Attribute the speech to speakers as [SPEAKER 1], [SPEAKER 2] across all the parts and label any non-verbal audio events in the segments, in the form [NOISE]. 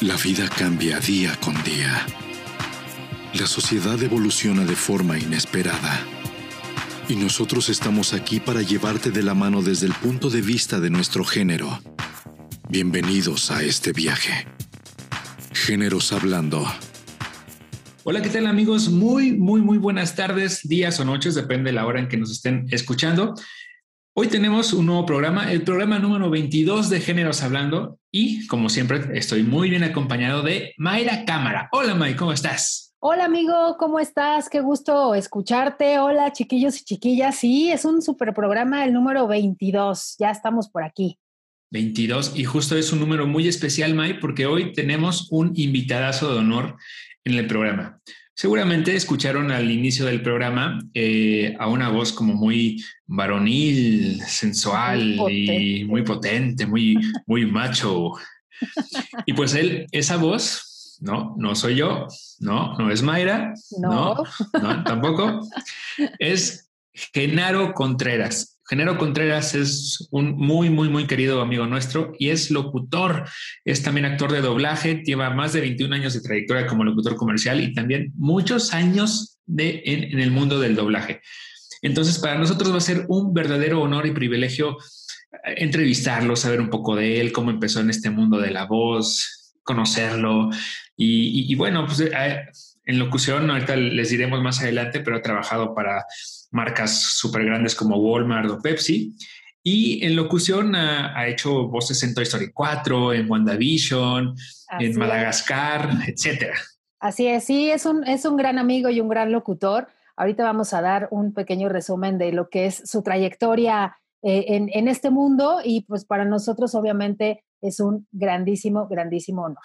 [SPEAKER 1] La vida cambia día con día. La sociedad evoluciona de forma inesperada. Y nosotros estamos aquí para llevarte de la mano desde el punto de vista de nuestro género. Bienvenidos a este viaje. Géneros Hablando.
[SPEAKER 2] Hola, ¿qué tal amigos? Muy, muy, muy buenas tardes, días o noches, depende de la hora en que nos estén escuchando. Hoy tenemos un nuevo programa, el programa número 22 de Géneros Hablando y como siempre estoy muy bien acompañado de Mayra Cámara. Hola May, ¿cómo estás?
[SPEAKER 3] Hola amigo, ¿cómo estás? Qué gusto escucharte. Hola chiquillos y chiquillas. Sí, es un super programa, el número 22. Ya estamos por aquí.
[SPEAKER 2] 22 y justo es un número muy especial, May, porque hoy tenemos un invitadazo de honor en el programa. Seguramente escucharon al inicio del programa eh, a una voz como muy varonil, sensual y muy potente, muy, muy macho. Y pues él, esa voz, no, no soy yo, no, no es Mayra, no, no tampoco, es Genaro Contreras. Genero Contreras es un muy, muy, muy querido amigo nuestro y es locutor, es también actor de doblaje, lleva más de 21 años de trayectoria como locutor comercial y también muchos años en, el mundo del doblaje. Entonces, para nosotros va a ser un verdadero honor y privilegio eh, entrevistarlo, saber un poco de él, cómo empezó en este mundo de la voz, conocerlo. Y, bueno, pues eh, en locución, ahorita les diremos más adelante, pero ha trabajado para marcas súper grandes como Walmart o Pepsi. Y en locución ha, hecho voces en Toy Story 4, en WandaVision, en Madagascar, etcétera.
[SPEAKER 3] Así es, sí, es un, es un gran amigo y un gran locutor. Ahorita vamos a dar un pequeño resumen de lo que es su trayectoria eh, en, en este mundo y pues para nosotros obviamente es un grandísimo, grandísimo honor.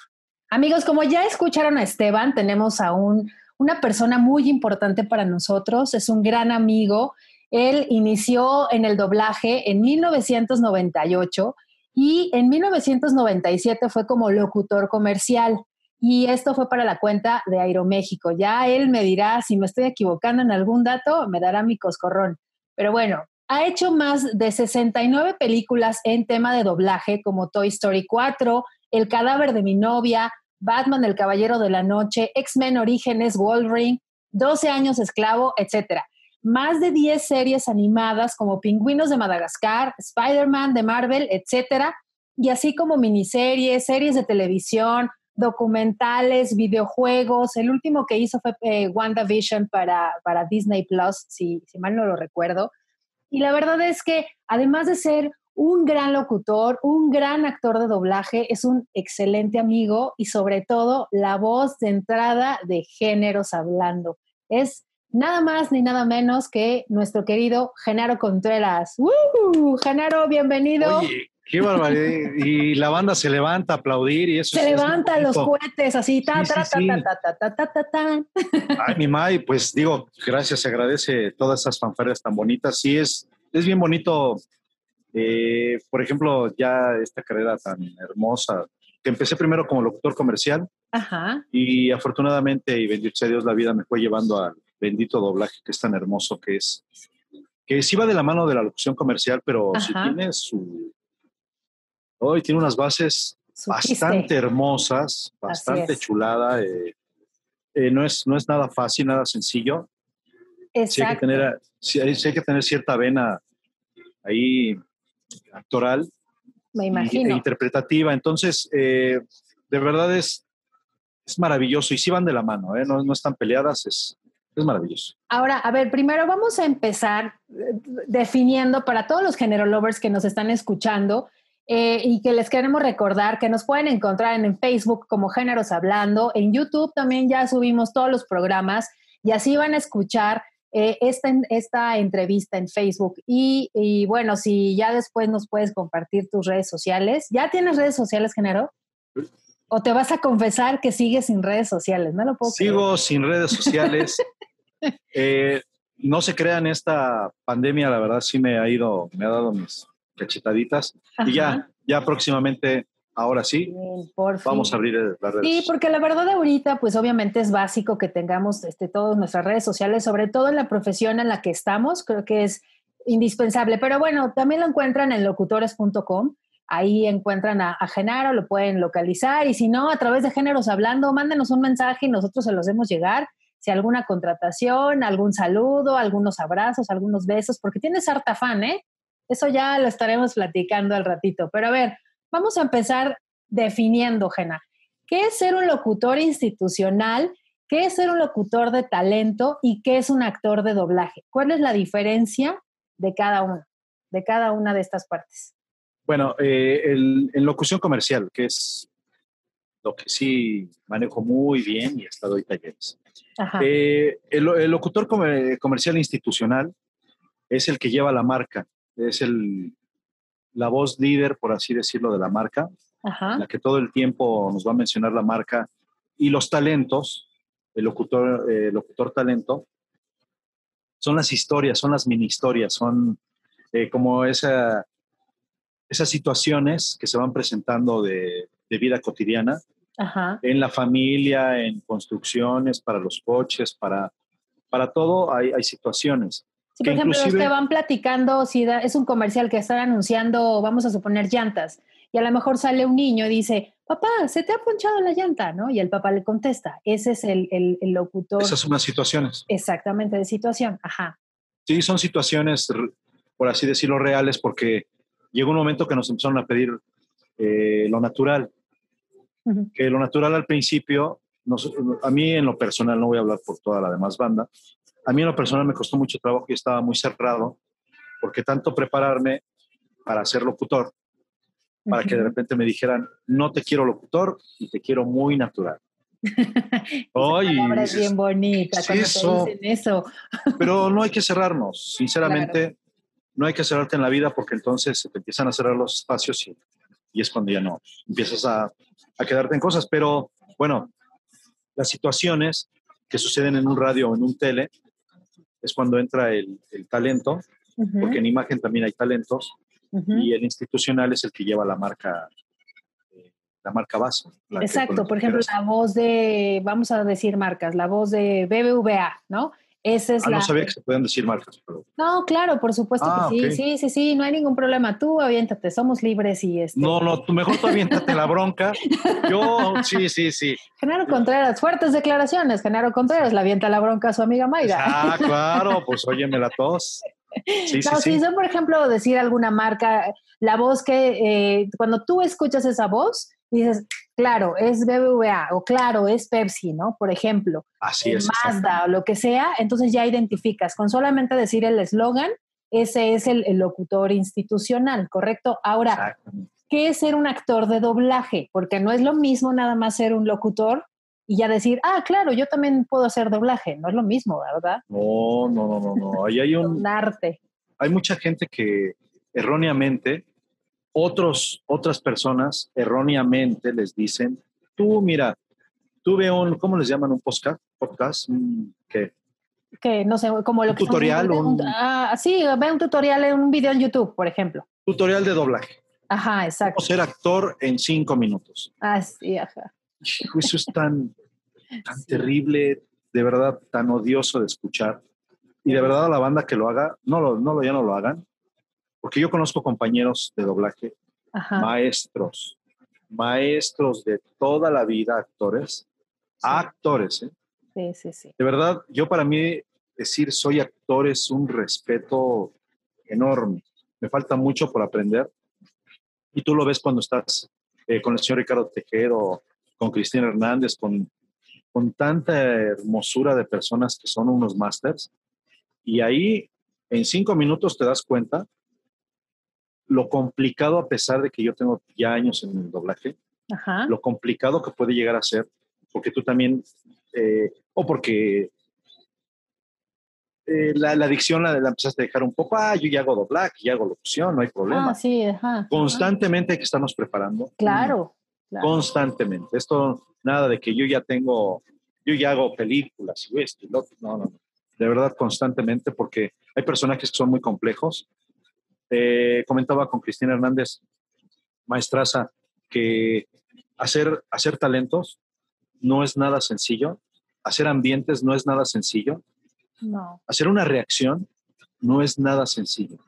[SPEAKER 3] Amigos, como ya escucharon a Esteban, tenemos a un una persona muy importante para nosotros, es un gran amigo. Él inició en el doblaje en 1998 y en 1997 fue como locutor comercial. Y esto fue para la cuenta de Aeroméxico. Ya él me dirá si me estoy equivocando en algún dato, me dará mi coscorrón. Pero bueno, ha hecho más de 69 películas en tema de doblaje como Toy Story 4, El cadáver de mi novia, Batman, El Caballero de la Noche, X-Men Orígenes, Wolverine, 12 años esclavo, etc. Más de 10 series animadas como Pingüinos de Madagascar, Spider-Man de Marvel, etc. Y así como miniseries, series de televisión, documentales, videojuegos. El último que hizo fue eh, WandaVision para, para Disney Plus, si, si mal no lo recuerdo. Y la verdad es que además de ser un gran locutor, un gran actor de doblaje, es un excelente amigo y sobre todo la voz de entrada de géneros hablando. Es nada más ni nada menos que nuestro querido Genaro Contreras. ¡Uh! Genaro, bienvenido.
[SPEAKER 4] Oye, qué barbaridad. y la banda se levanta a aplaudir y eso.
[SPEAKER 3] Se es, levanta es los cohetes así, ta, ta, sí, ta, ta, ta, ta, ta,
[SPEAKER 4] Ay, mi May, pues digo, gracias, se agradece todas esas fanfarias tan bonitas. Sí, es, es bien bonito eh, por ejemplo, ya esta carrera tan hermosa, que empecé primero como locutor comercial y afortunadamente, y bendito Dios, la vida me fue llevando al bendito doblaje que es tan hermoso que es, que sí va de la mano de la locución comercial, pero si tiene su... Hoy tiene unas bases bastante hermosas, bastante chulada. Eh, eh, no, es, no es nada fácil, nada sencillo. Sí hay, que tener, sí hay que tener cierta vena ahí actoral.
[SPEAKER 3] Me imagino.
[SPEAKER 4] E interpretativa. Entonces, eh, de verdad es, es maravilloso y sí van de la mano, ¿eh? no, no están peleadas, es, es maravilloso.
[SPEAKER 3] Ahora, a ver, primero vamos a empezar eh, definiendo para todos los género lovers que nos están escuchando y que les queremos recordar que nos pueden encontrar en, en, Facebook como Géneros Hablando, en YouTube también ya subimos todos los programas y así van a escuchar eh, esta, esta entrevista en Facebook. Y, bueno, si ya después nos puedes compartir tus redes sociales. ¿Ya tienes redes sociales, Genaro? ¿O te vas a confesar que sigues sin redes sociales? No lo puedo
[SPEAKER 4] Sigo sin redes sociales. [LAUGHS] Eh, no se crean, esta pandemia, la verdad, sí me ha ido, me ha dado mis cachetaditas. Y ya, ya próximamente Ahora sí, vamos a abrir las redes.
[SPEAKER 3] Sí, porque la verdad ahorita, pues obviamente es básico que tengamos este, todas nuestras redes sociales, sobre todo en la profesión en la que estamos, creo que es indispensable. Pero bueno, también lo encuentran en locutores.com. ahí encuentran a, Genaro, lo pueden localizar y si no, a través de Géneros Hablando, mándenos un mensaje y nosotros se los hacemos llegar. Si alguna contratación, algún saludo, algunos abrazos, algunos besos, porque tienes harta fan, ¿eh? Eso ya lo estaremos platicando al ratito. Pero a ver, vamos a empezar definiendo, Gena. ¿Qué es ser un locutor institucional? ¿Qué es ser un locutor de talento? ¿Y qué es un actor de doblaje? ¿Cuál es la diferencia de cada uno, de cada una de estas partes?
[SPEAKER 4] Bueno, eh, en locución comercial, que es lo que sí manejo muy bien y hasta doy talleres. Eh, el, locutor comercial institucional es el que lleva la marca, es el, la voz líder, por así decirlo, de la marca, la que todo el tiempo nos va a mencionar la marca y los talentos, el locutor, eh, locutor talento, son las historias, son las mini historias, son eh, como esa, esas situaciones que se van presentando de, vida cotidiana en la familia, en construcciones, para los coches, para, para todo hay, hay situaciones.
[SPEAKER 3] Sí, por ejemplo, los que van platicando, si es un comercial que están anunciando, vamos a suponer, llantas, y a lo mejor sale un niño y dice, papá, se te ha ponchado la llanta, ¿no? Y el papá le contesta, ese es el, el, locutor.
[SPEAKER 4] Esas son las situaciones.
[SPEAKER 3] Exactamente, de situación, ajá.
[SPEAKER 4] Sí, son situaciones, por así decirlo, reales, porque llegó un momento que nos empezaron a pedir eh, lo natural, que lo natural al principio, a mí en lo personal, no voy a hablar por toda la demás banda, a mí en lo personal me costó mucho trabajo y estaba muy cerrado, porque tanto prepararme para ser locutor, para que de repente me dijeran, no te quiero locutor y te quiero muy natural. [LAUGHS]
[SPEAKER 3] Es bien bonita sí, eso, dicen eso.
[SPEAKER 4] pero no hay [LAUGHS] que cerrarnos, sinceramente, no hay que cerrarte en la vida porque entonces se te empiezan a cerrar los espacios y, y es cuando ya no empiezas a, a, quedarte en cosas. Pero bueno, las situaciones que suceden en un radio o en un tele es cuando entra el, el talento, porque en imagen también hay talentos, y el institucional es el que lleva la marca eh, la marca base.
[SPEAKER 3] Exacto, por ejemplo, la voz de, vamos a decir marcas, la voz de BBVA, ¿no? Esa es
[SPEAKER 4] ah,
[SPEAKER 3] la...
[SPEAKER 4] No sabía que se pueden decir marcas.
[SPEAKER 3] No, claro, por supuesto que ah, sí, sí, sí, sí, no hay ningún problema. Tú aviéntate, somos libres y este...
[SPEAKER 4] No, no, tú mejor tú aviéntate la bronca. Yo, [LAUGHS] sí, sí, sí.
[SPEAKER 3] Genaro Contreras, fuertes declaraciones. Genaro Contreras la avienta la bronca a su amiga Mayra.
[SPEAKER 4] Ah, claro, [LAUGHS] pues óyeme la tos.
[SPEAKER 3] Sí, no, sí, si yo, por ejemplo, decir alguna marca, la voz que eh, cuando tú escuchas esa voz, dices, claro, es BBVA o claro, es Pepsi, ¿no? Por ejemplo,
[SPEAKER 4] Así es,
[SPEAKER 3] Mazda o lo que sea, entonces ya identificas. Con solamente decir el eslogan, ese es el, locutor institucional, ¿correcto? Ahora, ¿qué es ser un actor de doblaje? Porque no es lo mismo nada más ser un locutor y ya decir, ah, claro, yo también puedo hacer doblaje. No es lo mismo, ¿verdad?
[SPEAKER 4] No, no, no, no, no. Ahí hay un...
[SPEAKER 3] arte.
[SPEAKER 4] Hay mucha gente que erróneamente, otros, otras personas erróneamente les dicen, tú mira, tuve un, ¿cómo les llaman? Un podcast, podcast, ¿qué?
[SPEAKER 3] Que no sé, como lo
[SPEAKER 4] un Tutorial.
[SPEAKER 3] Un, ah, sí, ve un tutorial en un video en YouTube, por ejemplo.
[SPEAKER 4] Tutorial de doblaje.
[SPEAKER 3] Ajá, exacto.
[SPEAKER 4] Cómo ser actor en cinco minutos.
[SPEAKER 3] Ah, sí, ajá.
[SPEAKER 4] Eso es tan, tan terrible, de verdad, tan odioso de escuchar. Y de verdad a la banda que lo haga, no lo, no lo, ya no lo hagan. Porque yo conozco compañeros de doblaje, maestros, maestros de toda la vida, actores, actores. ¿eh?
[SPEAKER 3] Sí, sí, sí.
[SPEAKER 4] De verdad, yo para mí decir soy actor es un respeto enorme. Me falta mucho por aprender. Y tú lo ves cuando estás eh, con el señor Ricardo Tejero con Cristina Hernández, con, con tanta hermosura de personas que son unos másters. Y ahí, en cinco minutos, te das cuenta lo complicado, a pesar de que yo tengo ya años en el doblaje, lo complicado que puede llegar a ser, porque tú también, eh, o porque eh, la, la, adicción la, la, empezaste a dejar un poco, ah, yo ya hago doblaje, ya hago locución, no hay problema.
[SPEAKER 3] Ah, sí, ajá,
[SPEAKER 4] Constantemente hay que estarnos preparando.
[SPEAKER 3] Claro
[SPEAKER 4] constantemente. Esto, nada de que yo ya tengo, yo ya hago películas y esto y lo otro. No, no, no. De verdad, constantemente, porque hay personajes que son muy complejos. Eh, comentaba con Cristina Hernández, maestraza, que hacer, hacer talentos no es nada sencillo. Hacer ambientes no es nada sencillo.
[SPEAKER 3] No.
[SPEAKER 4] Hacer una reacción no es nada sencillo.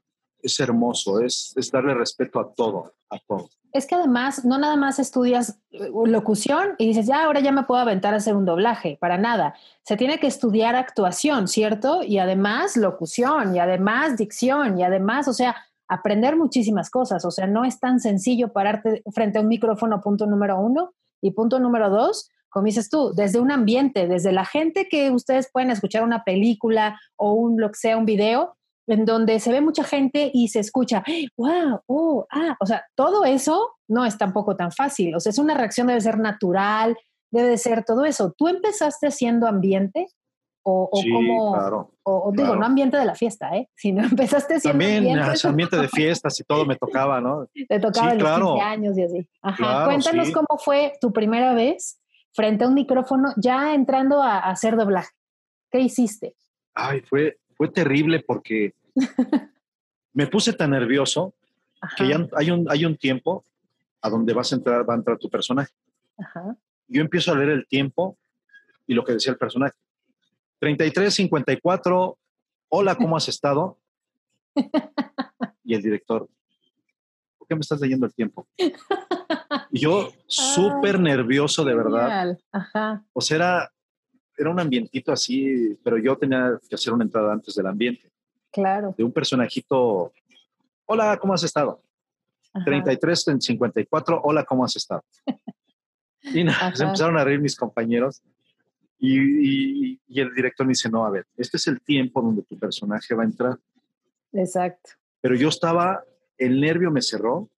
[SPEAKER 4] Es hermoso, es, es darle respeto a todo, a todo.
[SPEAKER 3] Es que además no nada más estudias eh, locución y dices, ya ahora ya me puedo aventar a hacer un doblaje, para nada. Se tiene que estudiar actuación, ¿cierto? Y además locución, y además dicción, y además, o sea, aprender muchísimas cosas. O sea, no es tan sencillo pararte frente a un micrófono, punto número uno. Y punto número dos, como dices tú, desde un ambiente, desde la gente que ustedes pueden escuchar una película o un lo que sea, un video, en donde se ve mucha gente y se escucha, wow, oh, ah, o sea, todo eso no es tampoco tan fácil, o sea, es una reacción, debe ser natural, debe de ser todo eso. ¿Tú empezaste haciendo ambiente? O, o
[SPEAKER 4] Sí,
[SPEAKER 3] como,
[SPEAKER 4] claro,
[SPEAKER 3] o, o digo, no ambiente de la fiesta, ¿eh? Sino [LAUGHS] empezaste siendo
[SPEAKER 4] También
[SPEAKER 3] ambiente,
[SPEAKER 4] ambiente de fiestas y todo me tocaba, ¿no?
[SPEAKER 3] te tocaba
[SPEAKER 4] sí,
[SPEAKER 3] los
[SPEAKER 4] claro.
[SPEAKER 3] 15 años y así. Ajá, cuéntanos
[SPEAKER 4] sí.
[SPEAKER 3] cómo fue tu primera vez frente a un micrófono ya entrando a, a hacer doblaje. ¿Qué hiciste?
[SPEAKER 4] Ay, fue, fue terrible porque [LAUGHS] me puse tan nervioso
[SPEAKER 3] Ajá,
[SPEAKER 4] que ya hay un, hay un tiempo a donde vas a entrar, va a entrar tu personaje.
[SPEAKER 3] ajá.
[SPEAKER 4] Yo empiezo a leer el tiempo y lo que decía el personaje. 33, 54, hola, ¿cómo has estado? [LAUGHS] Y el director, ¿por qué me estás leyendo el tiempo? Y yo [LAUGHS] súper nervioso, de verdad.
[SPEAKER 3] Ajá,
[SPEAKER 4] O sea, era, era un ambientito así, pero yo tenía que hacer una entrada antes del ambiente,
[SPEAKER 3] claro.
[SPEAKER 4] de un personajito, hola, ¿cómo has estado?
[SPEAKER 3] ajá.
[SPEAKER 4] 33 en 54, hola, ¿cómo has estado? Y nada, se empezaron a reír mis compañeros y, y- y el director me dice, no, a ver, este es el tiempo donde tu personaje va a entrar.
[SPEAKER 3] Exacto.
[SPEAKER 4] Pero yo estaba, el nervio me cerró.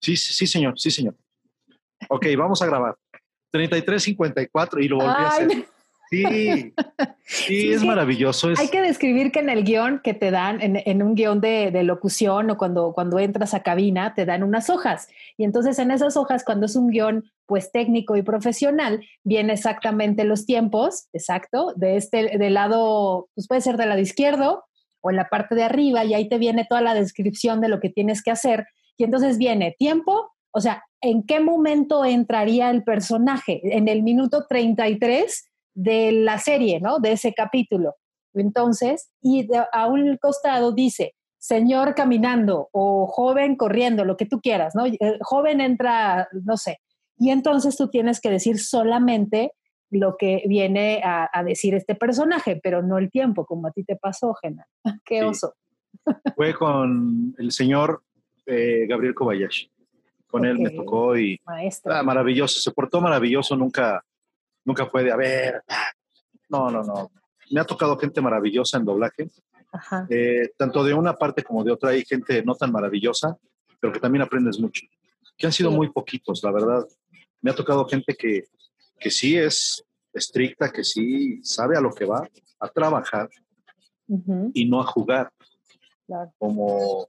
[SPEAKER 4] Sí, sí, sí, señor, sí, señor. Ok, vamos a grabar. 33, 54 y lo volví a hacer. Sí, sí,
[SPEAKER 3] Sí,
[SPEAKER 4] es maravilloso. Es,
[SPEAKER 3] Hay que describir que en el guion que te dan, en, en un guion de, de locución o cuando, cuando entras a cabina, te dan unas hojas. Y entonces en esas hojas, cuando es un guion pues técnico y profesional, viene exactamente los tiempos, exacto, de este, del lado, pues puede ser del lado izquierdo o en la parte de arriba, y ahí te viene toda la descripción de lo que tienes que hacer. Y entonces viene tiempo, o sea, ¿en qué momento entraría el personaje? En el minuto 33 de la serie, ¿no? De ese capítulo. Entonces, y de- a un costado dice, señor caminando o joven corriendo, lo que tú quieras, ¿no? Eh, joven entra, no sé. Y entonces tú tienes que decir solamente lo que viene a, a decir este personaje, pero no el tiempo, como a ti te pasó, Gena. [LAUGHS] Qué
[SPEAKER 4] Sí.
[SPEAKER 3] oso.
[SPEAKER 4] Fue con el señor eh, Gabriel Kobayashi. Con él me tocó y
[SPEAKER 3] Maestro.
[SPEAKER 4] ah, maravilloso, se portó maravilloso, nunca, nunca fue de, a ver, ah". no, no, no. Me ha tocado gente maravillosa en doblaje,
[SPEAKER 3] Ajá.
[SPEAKER 4] eh, tanto de una parte como de otra hay gente no tan maravillosa, pero que también aprendes mucho, que han sido
[SPEAKER 3] Sí.
[SPEAKER 4] muy poquitos, la verdad. Me ha tocado gente que, que sí es estricta, que sí sabe a lo que va, a trabajar y no a jugar,
[SPEAKER 3] claro.
[SPEAKER 4] como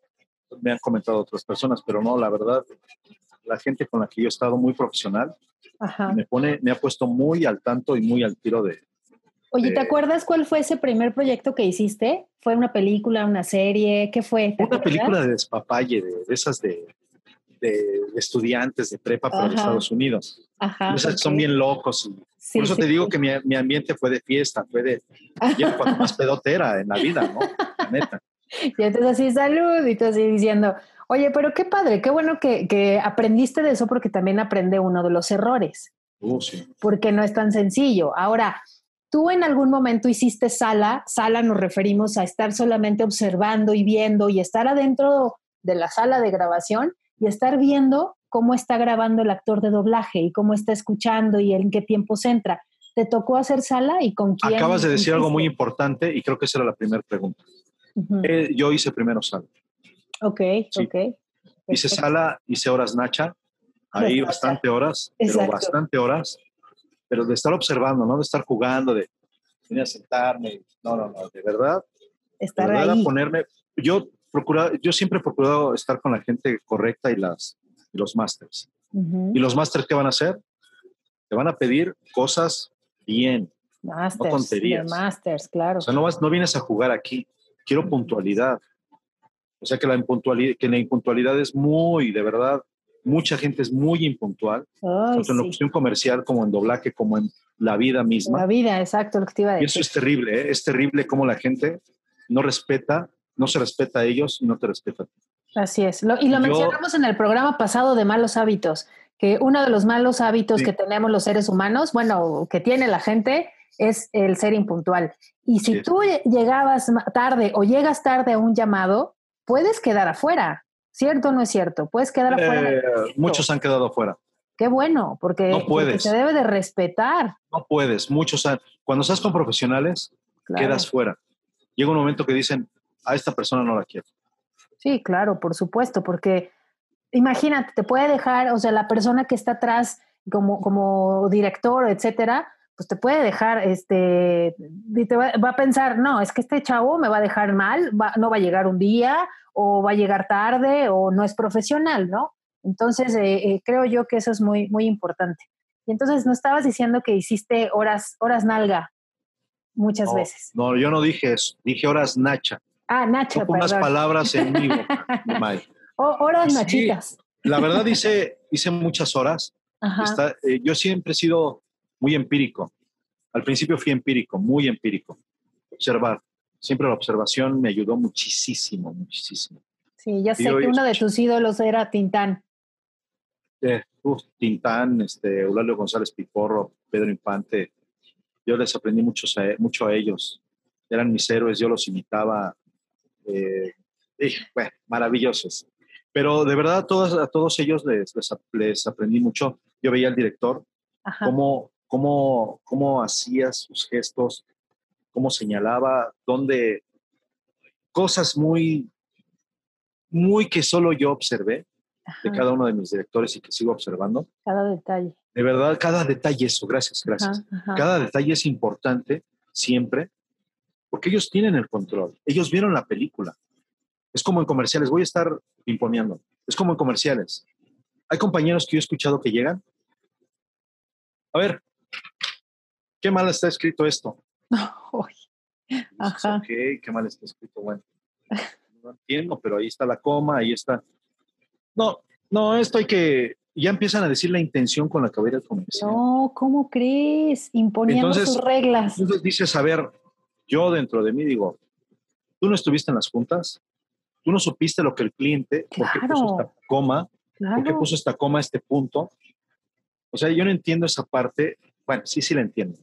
[SPEAKER 4] me han comentado otras personas, pero no, la verdad, la gente con la que yo he estado muy profesional
[SPEAKER 3] Ajá.
[SPEAKER 4] me pone, me ha puesto muy al tanto y muy al tiro de,
[SPEAKER 3] Oye, ¿te acuerdas cuál fue ese primer proyecto que hiciste? ¿Fue una película, una serie? ¿Qué fue? ¿Te
[SPEAKER 4] una película de despapalle, de, de esas de, de, estudiantes de prepa,
[SPEAKER 3] Ajá.
[SPEAKER 4] Estados Unidos.
[SPEAKER 3] Ajá.
[SPEAKER 4] Esas son bien locos. y
[SPEAKER 3] Sí,
[SPEAKER 4] por eso
[SPEAKER 3] sí,
[SPEAKER 4] te digo
[SPEAKER 3] sí.
[SPEAKER 4] que mi, mi ambiente fue de fiesta, fue de ya cuando más pedotera en la vida, ¿no? La neta. [LAUGHS]
[SPEAKER 3] Y entonces así, salud, y tú así diciendo, oye, pero qué padre, qué bueno que, que aprendiste de eso porque también aprende uno de los errores,
[SPEAKER 4] Uh, sí.
[SPEAKER 3] porque no es tan sencillo. Ahora, tú en algún momento hiciste sala, sala nos referimos a estar solamente observando y viendo y estar adentro de la sala de grabación y estar viendo cómo está grabando el actor de doblaje y cómo está escuchando y en qué tiempo se entra. ¿Te tocó hacer sala y con quién?
[SPEAKER 4] Acabas de decir algo muy importante y creo que esa era la primera pregunta. Eh, yo hice primero sala.
[SPEAKER 3] Ok,
[SPEAKER 4] sí.
[SPEAKER 3] ok.
[SPEAKER 4] Hice sala, hice horas Nacha, ahí bastante horas, pero bastante horas, pero de estar observando, no de estar jugando, de venir a sentarme, no, no, no, de verdad, de
[SPEAKER 3] Estar
[SPEAKER 4] verdad era
[SPEAKER 3] ahí.
[SPEAKER 4] ponerme, yo procura, yo siempre he procurado estar con la gente correcta y las y los masters.
[SPEAKER 3] Ujú.
[SPEAKER 4] ¿Y los masters qué van a hacer? Te van a pedir cosas bien.
[SPEAKER 3] Masters,
[SPEAKER 4] tonterías.
[SPEAKER 3] de masters, claro.
[SPEAKER 4] O sea, no, vas, no vienes a jugar aquí. Quiero puntualidad. O sea, que la, impuntualidad, que la impuntualidad es muy, de verdad, mucha gente es muy impuntual,
[SPEAKER 3] Ay,
[SPEAKER 4] tanto en
[SPEAKER 3] sí.
[SPEAKER 4] locución comercial como en doblaje, como en la vida misma.
[SPEAKER 3] La vida, exacto, lo que te iba a
[SPEAKER 4] Y eso
[SPEAKER 3] decir.
[SPEAKER 4] es terrible, ¿eh? es terrible cómo la gente no respeta no se respeta a ellos y no te respeta a ti.
[SPEAKER 3] Así es. y lo mencionamos en el programa pasado de malos hábitos, que uno de los malos hábitos que tenemos los seres humanos, bueno, que tiene la gente, es el ser impuntual. Y si tú llegabas tarde o llegas tarde a un llamado, puedes quedar afuera. ¿Cierto o no es cierto? Puedes quedar afuera.
[SPEAKER 4] Eh, muchos han quedado afuera.
[SPEAKER 3] Qué bueno, porque, se debe de respetar.
[SPEAKER 4] No puedes. Muchos han. Cuando estás con profesionales, quedas fuera. Llega un momento que dicen, a esta persona no la quiero.
[SPEAKER 3] Sí, claro, por supuesto, porque imagínate, te puede dejar, o sea, la persona que está atrás como, como director, etcétera, pues te puede dejar, este, te va, a pensar, no, es que este chavo me va a dejar mal, no va a llegar un día, o va a llegar tarde, o no es profesional, ¿no? Entonces, eh, eh, creo yo que eso es muy, muy importante. Y entonces, ¿no estabas diciendo que hiciste horas, horas nalga muchas veces?
[SPEAKER 4] No, yo no dije eso, dije horas nacha.
[SPEAKER 3] Ah, nacha,
[SPEAKER 4] unas palabras en [LAUGHS] mi boca,
[SPEAKER 3] horas nachitas.
[SPEAKER 4] La verdad, hice, hice muchas horas. Eh, yo siempre he sido muy empírico. Al principio fui empírico, muy empírico. Observar. Siempre la observación me ayudó muchísimo, muchísimo.
[SPEAKER 3] Sí, ya sé que uno de tus ídolos era Tintán.
[SPEAKER 4] Eh, Tintán, este, Eulalio González Piporro, Pedro Infante. Yo les aprendí mucho a, mucho a ellos. Eran mis héroes, yo los imitaba. Eh, maravillosos. Pero de verdad a todos, a todos ellos les, les, aprendí mucho. Yo veía al director, cómo, cómo, cómo hacía sus gestos, cómo señalaba, dónde cosas muy, muy que solo yo observé de cada uno de mis directores y que sigo observando.
[SPEAKER 3] Cada detalle.
[SPEAKER 4] De verdad, cada detalle eso, gracias, gracias. Cada detalle es importante siempre porque ellos tienen el control, ellos vieron la película. Es como en comerciales, voy a estar imponiendo, es como en comerciales. Hay compañeros que yo he escuchado que llegan. A ver, qué mal está escrito esto. [LAUGHS] Ajá. qué mal está escrito. Bueno, no entiendo, pero ahí está la coma, ahí está. No, no, esto hay que. Ya empiezan a decir la intención con la que voy a ir comercial.
[SPEAKER 3] No, ¿cómo crees? Imponiendo sus reglas.
[SPEAKER 4] Entonces dices, a ver, yo dentro de mí digo, tú no estuviste en las juntas, tú no supiste lo que el cliente, por qué puso esta coma, por qué puso esta coma, este punto. O sea, yo no entiendo esa parte. Bueno, sí, sí la entiendo.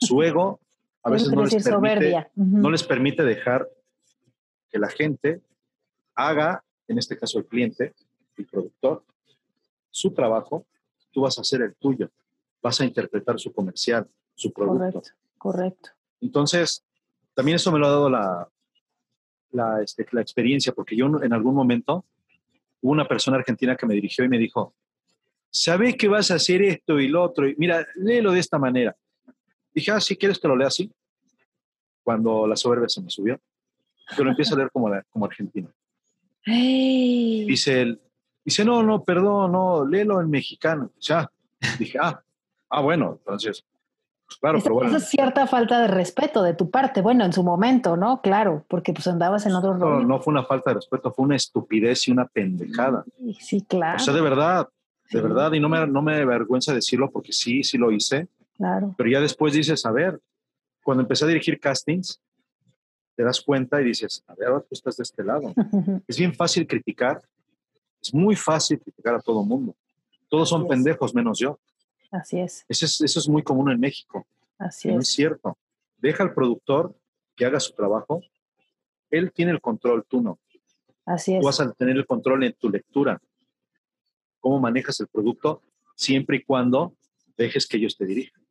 [SPEAKER 4] Su ego a veces no les, permite, no les permite dejar que la gente haga, en este caso el cliente, el productor, su trabajo, tú vas a hacer el tuyo, vas a interpretar su comercial, su producto.
[SPEAKER 3] Correcto, correcto.
[SPEAKER 4] Entonces, también eso me lo ha dado la, la, este, la experiencia, porque yo en algún momento hubo una persona argentina que me dirigió y me dijo, ¿sabes que vas a hacer esto y lo otro? Y mira, léelo de esta manera. Dije, ah, si quieres te lo lea así. Cuando la soberbia se me subió, lo empiezo a leer como, como argentino. Dice él, dice, no, no, perdón, no, léelo en mexicano. Ya, dije, ah, ah, bueno, entonces, pues claro, pero bueno.
[SPEAKER 3] es cierta falta de respeto de tu parte, bueno, en su momento, ¿no? Claro, porque pues andabas en otro
[SPEAKER 4] No, no fue una falta de respeto, fue una estupidez y una pendejada.
[SPEAKER 3] Sí, claro.
[SPEAKER 4] O sea, de verdad, de verdad, y no me, no me avergüenza decirlo porque sí, sí lo hice.
[SPEAKER 3] Claro.
[SPEAKER 4] Pero ya después dices, a ver, cuando empecé a dirigir castings, te das cuenta y dices, a ver, ahora tú estás de este lado. [LAUGHS] es bien fácil criticar, es muy fácil criticar a todo mundo. Todos son pendejos menos yo.
[SPEAKER 3] Así es.
[SPEAKER 4] Eso, es. eso es muy común en México.
[SPEAKER 3] Así es.
[SPEAKER 4] No es cierto. Deja al productor que haga su trabajo. Él tiene el control, tú no.
[SPEAKER 3] Así es.
[SPEAKER 4] Tú vas a tener el control en tu lectura. Cómo manejas el producto, siempre y cuando dejes que ellos te dirijan.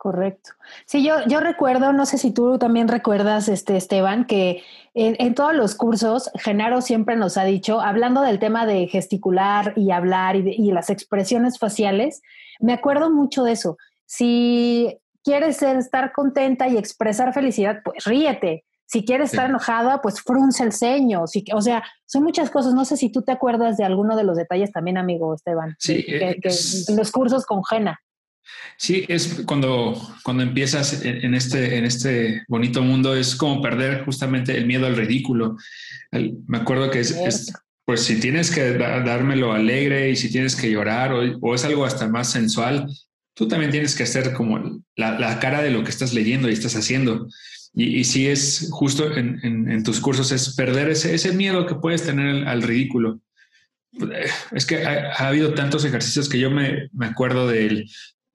[SPEAKER 3] Correcto. Sí, yo, yo recuerdo, no sé si tú también recuerdas, este, Esteban, que en, todos los cursos, Genaro siempre nos ha dicho, hablando del tema de gesticular y hablar y, las expresiones faciales, me acuerdo mucho de eso. Si quieres estar contenta y expresar felicidad, pues ríete. Si quieres estar enojada, pues frunce el ceño. o sea, son muchas cosas. No sé si tú te acuerdas de alguno de los detalles también, amigo Esteban.
[SPEAKER 2] Sí.
[SPEAKER 3] Que, los cursos con Gena.
[SPEAKER 2] Sí, es cuando, cuando empiezas en, este, en este bonito mundo, es como perder justamente el miedo al ridículo. me acuerdo que es, pues si tienes que dármelo alegre y si tienes que llorar o, es algo hasta más sensual, tú también tienes que hacer como la, cara de lo que estás leyendo y estás haciendo. Y, si es justo en, tus cursos, es perder ese, ese miedo que puedes tener al, ridículo. Es que ha, habido tantos ejercicios que yo me, me acuerdo de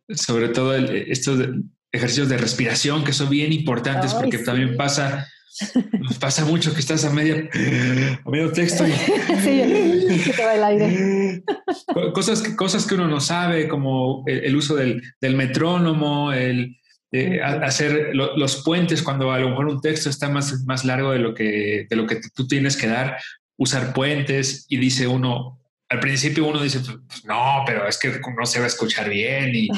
[SPEAKER 2] sobre todo estos ejercicios de respiración que son bien importantes porque también pasa pasa mucho que estás a media a medio texto y [LAUGHS]
[SPEAKER 3] sí, te va el aire.
[SPEAKER 2] cosas que cosas que uno no sabe como el, uso del, del, metrónomo el eh, hacer los puentes cuando a lo mejor un texto está más, más largo de lo que de lo que tú tienes que dar usar puentes y dice uno al principio uno dice pues, no pero es que no se va a escuchar bien y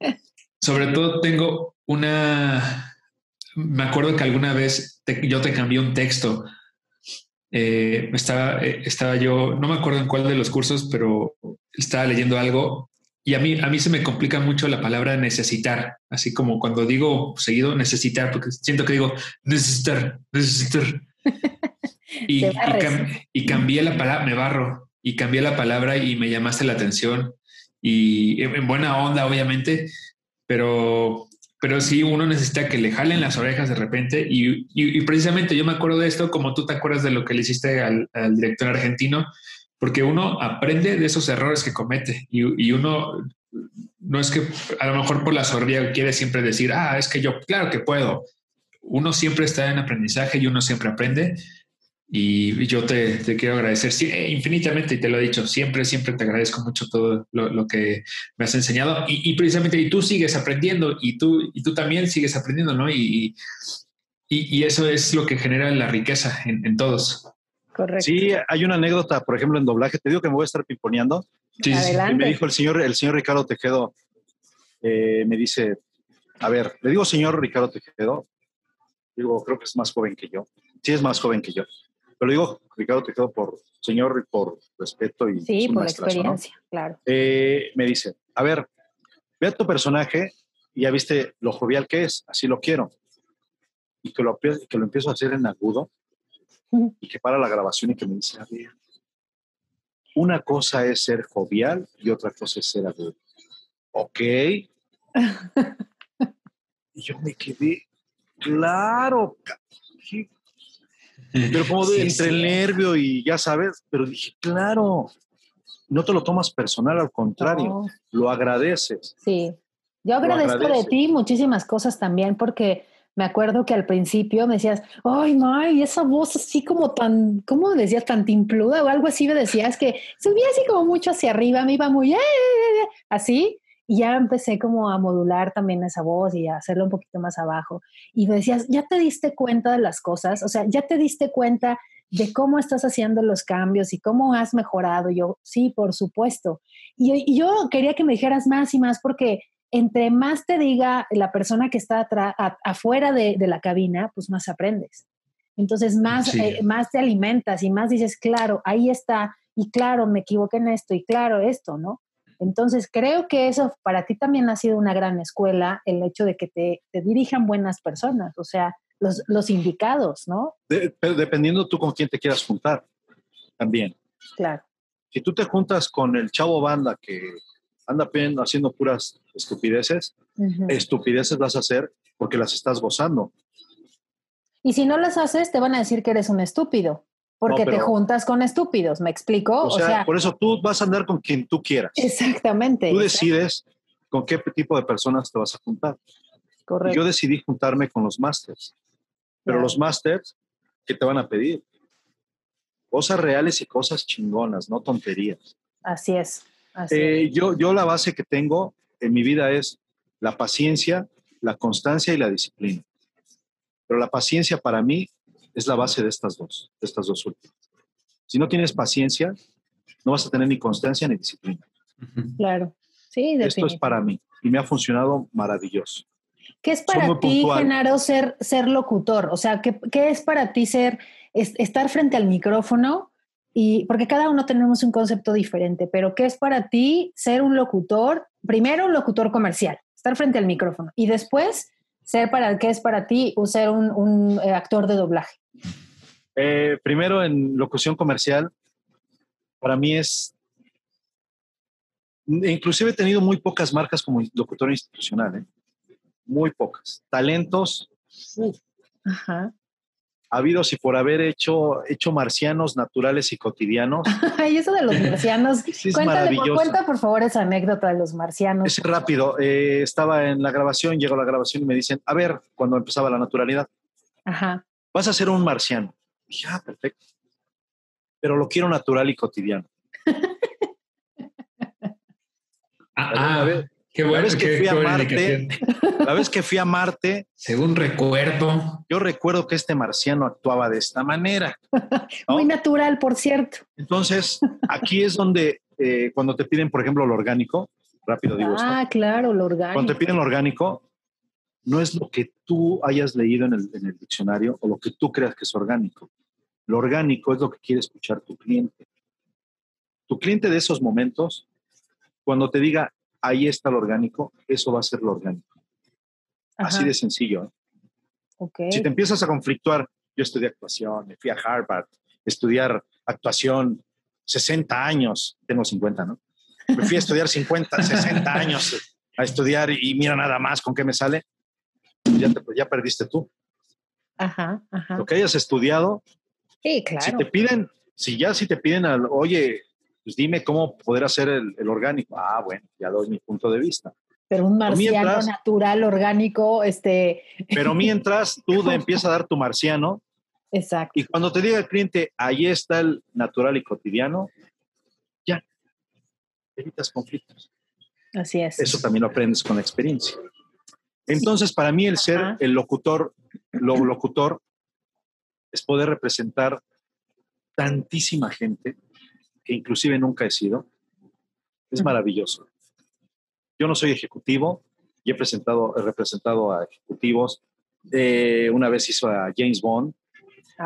[SPEAKER 2] [LAUGHS] sobre todo tengo una me acuerdo que alguna vez yo te cambié un texto. Eh, estaba, eh, estaba yo, no me acuerdo en cuál de los cursos, pero estaba leyendo algo y a mí, a mí se me complica mucho la palabra necesitar, así como cuando digo seguido necesitar, porque siento que digo necesitar, necesitar. [LAUGHS] y, y, cambié la palabra, me barro, y cambié la palabra y me llamaste la atención y en buena onda, obviamente, pero pero sí uno necesita que le jalen las orejas de repente y, precisamente yo me acuerdo de esto como tú te acuerdas de lo que le hiciste al, director argentino, porque uno aprende de esos errores que comete y, uno no es que a lo mejor por la sordía quiere siempre decir, ah, es que yo, claro que puedo. Uno siempre está en aprendizaje y uno siempre aprende y yo te, quiero agradecer eh, infinitamente, y te lo he dicho, siempre, siempre te agradezco mucho todo lo, que me has enseñado. Y, precisamente, y tú sigues aprendiendo, y tú, y tú también sigues aprendiendo, ¿no? Y, y, eso es lo que genera la riqueza en, todos.
[SPEAKER 4] Correcto. Sí, hay una anécdota, por ejemplo, en doblaje, te digo que me voy a estar piponeando. Sí, me dijo el señor, el señor Ricardo Tejedo, eh, me dice, a ver, le digo señor Ricardo Tejedo, digo, creo que es más joven que yo. Sí, es más joven que yo. Pero digo, Ricardo quedo por señor, por respeto y
[SPEAKER 3] sí, por experiencia, claro.
[SPEAKER 4] Eh, me dice, a ver, ve a tu personaje y ya viste lo jovial que es, así lo quiero. Y que lo, que lo empiezo a hacer en agudo [LAUGHS] y que para la grabación y que me dice, a ver, una cosa es ser jovial y otra cosa es ser agudo. Ok. y yo me quedé, claro, pero como entre el nervio y ya sabes, pero dije, claro, no te lo tomas personal, al contrario, lo agradeces.
[SPEAKER 3] Sí, yo agradezco de ti muchísimas cosas también porque me acuerdo que al principio me decías, ay, May, esa voz así como tan, ¿cómo decías? Tan timpluda o algo así me decías que subía así como mucho hacia arriba, me iba muy, eh, eh, eh", así. Y ya empecé como a modular también esa voz y a hacerlo un poquito más abajo. Y me decías, ¿ya te diste cuenta de las cosas? O sea, ¿ya te diste cuenta de cómo estás haciendo los cambios y cómo has mejorado? yo, sí, por supuesto. Y, yo quería que me dijeras más y más porque entre más te diga la persona que está afuera de, la cabina, pues más aprendes. Entonces, más, eh, más te alimentas y más dices, claro, ahí está, y claro, me equivoqué en esto, y claro, esto, ¿no? Entonces, creo que eso para ti también ha sido una gran escuela, el hecho de que te, dirijan buenas personas, o sea, los, indicados, ¿no?
[SPEAKER 4] dependiendo tú con quién te quieras juntar, también.
[SPEAKER 3] Claro.
[SPEAKER 4] Si tú te juntas con el chavo banda que anda haciendo puras estupideces, estupideces vas a hacer porque las estás gozando.
[SPEAKER 3] Y si no las haces, te van a decir que eres un estúpido. Porque te juntas con estúpidos, ¿me explico?
[SPEAKER 4] O, sea, por eso tú vas a andar con quien tú quieras.
[SPEAKER 3] Exactamente.
[SPEAKER 4] Tú decides con qué tipo de personas te vas a juntar. Correcto. yo decidí juntarme con los másters. Pero los másters, ¿qué te van a pedir? Cosas reales y cosas chingonas, no tonterías.
[SPEAKER 3] Así es.
[SPEAKER 4] Eh, yo, yo la base que tengo en mi vida es la paciencia, la constancia y la disciplina. Pero la paciencia para mí es la base de estas dos, de estas dos últimas. Si no tienes paciencia, no vas a tener ni constancia ni disciplina.
[SPEAKER 3] Claro, sí,
[SPEAKER 4] Esto es para mí y me ha funcionado maravilloso.
[SPEAKER 3] ¿Qué es para ti, Genaro, ser, ser locutor? O sea, ¿qué, ¿qué, es para ti ser, estar frente al micrófono? Y, porque cada uno tenemos un concepto diferente, pero ¿qué es para ti ser un locutor? Primero, un locutor comercial, estar frente al micrófono. Y después, ser para qué es para ti o ser un, un eh, actor de doblaje.
[SPEAKER 4] Eh, primero, en locución comercial, para mí es... Inclusive he tenido muy pocas marcas como locutor institucional, ¿eh? muy pocas. Talentos,
[SPEAKER 3] Ajá.
[SPEAKER 4] Habidos y por haber hecho, hecho marcianos naturales y cotidianos. [LAUGHS]
[SPEAKER 3] y eso de los [LAUGHS] marcianos.
[SPEAKER 4] Sí, es
[SPEAKER 3] Cuéntale, por, cuenta por favor esa anécdota de los marcianos.
[SPEAKER 4] Es rápido. eh, estaba en la grabación, llegó la grabación y me dicen, a ver, cuando empezaba la naturalidad,
[SPEAKER 3] Ajá.
[SPEAKER 4] vas a ser un marciano. Dije, ah, perfecto. Pero lo quiero natural y cotidiano. [LAUGHS]
[SPEAKER 2] Ah,
[SPEAKER 4] A
[SPEAKER 2] ah,
[SPEAKER 4] ver,
[SPEAKER 2] qué
[SPEAKER 4] la
[SPEAKER 2] bueno.
[SPEAKER 4] vez que
[SPEAKER 2] qué-
[SPEAKER 4] fui a Marte-. La vez que fui a Marte,
[SPEAKER 2] Según recuerdo,
[SPEAKER 4] yo recuerdo que este marciano actuaba de esta manera. ¿no?
[SPEAKER 3] Muy natural, por cierto.
[SPEAKER 4] Entonces, aquí es donde, eh, cuando te piden, por ejemplo, lo orgánico, rápido digo esto,
[SPEAKER 3] Ah, claro, lo orgánico.
[SPEAKER 4] cuando te piden lo orgánico, no es lo que tú hayas leído en el, en el diccionario o lo que tú creas que es orgánico. Lo orgánico es lo que quiere escuchar tu cliente. Tu cliente de esos momentos, cuando te diga, ahí está lo orgánico, eso va a ser lo orgánico. Así
[SPEAKER 3] Ajá,
[SPEAKER 4] de sencillo. ¿eh?
[SPEAKER 3] ok.
[SPEAKER 4] Si te empiezas a conflictuar, yo estudié actuación, me fui a Harvard, estudiar actuación 60 años, tengo 50, ¿no? Me fui a estudiar 50, 60 [LAUGHS] años a estudiar y mira nada más con qué me sale. Ya, te- ya perdiste tú.
[SPEAKER 3] Ajá, ajá.
[SPEAKER 4] Lo que hayas estudiado,
[SPEAKER 3] Sí,
[SPEAKER 4] si
[SPEAKER 3] claro.
[SPEAKER 4] te piden, si ya si te piden, al, oye, pues dime cómo poder hacer el, el orgánico. Ah, bueno, ya doy mi punto de vista.
[SPEAKER 3] Pero un marciano
[SPEAKER 4] mientras-
[SPEAKER 3] natural, orgánico, este,
[SPEAKER 4] Pero mientras tú le empiezas a dar tu marciano,
[SPEAKER 3] exacto.
[SPEAKER 4] Y cuando te diga el cliente, ahí está el natural y cotidiano, ya, evitas conflictos.
[SPEAKER 3] Así es.
[SPEAKER 4] Eso también lo aprendes con la experiencia. Entonces, para mí el ser
[SPEAKER 3] Ajá.
[SPEAKER 4] el locutor, lo locutor, es poder representar tantísima gente que inclusive nunca he sido. Es maravilloso. Yo no soy ejecutivo y he presentado, he representado a ejecutivos. Eh, una vez hizo a James Bond,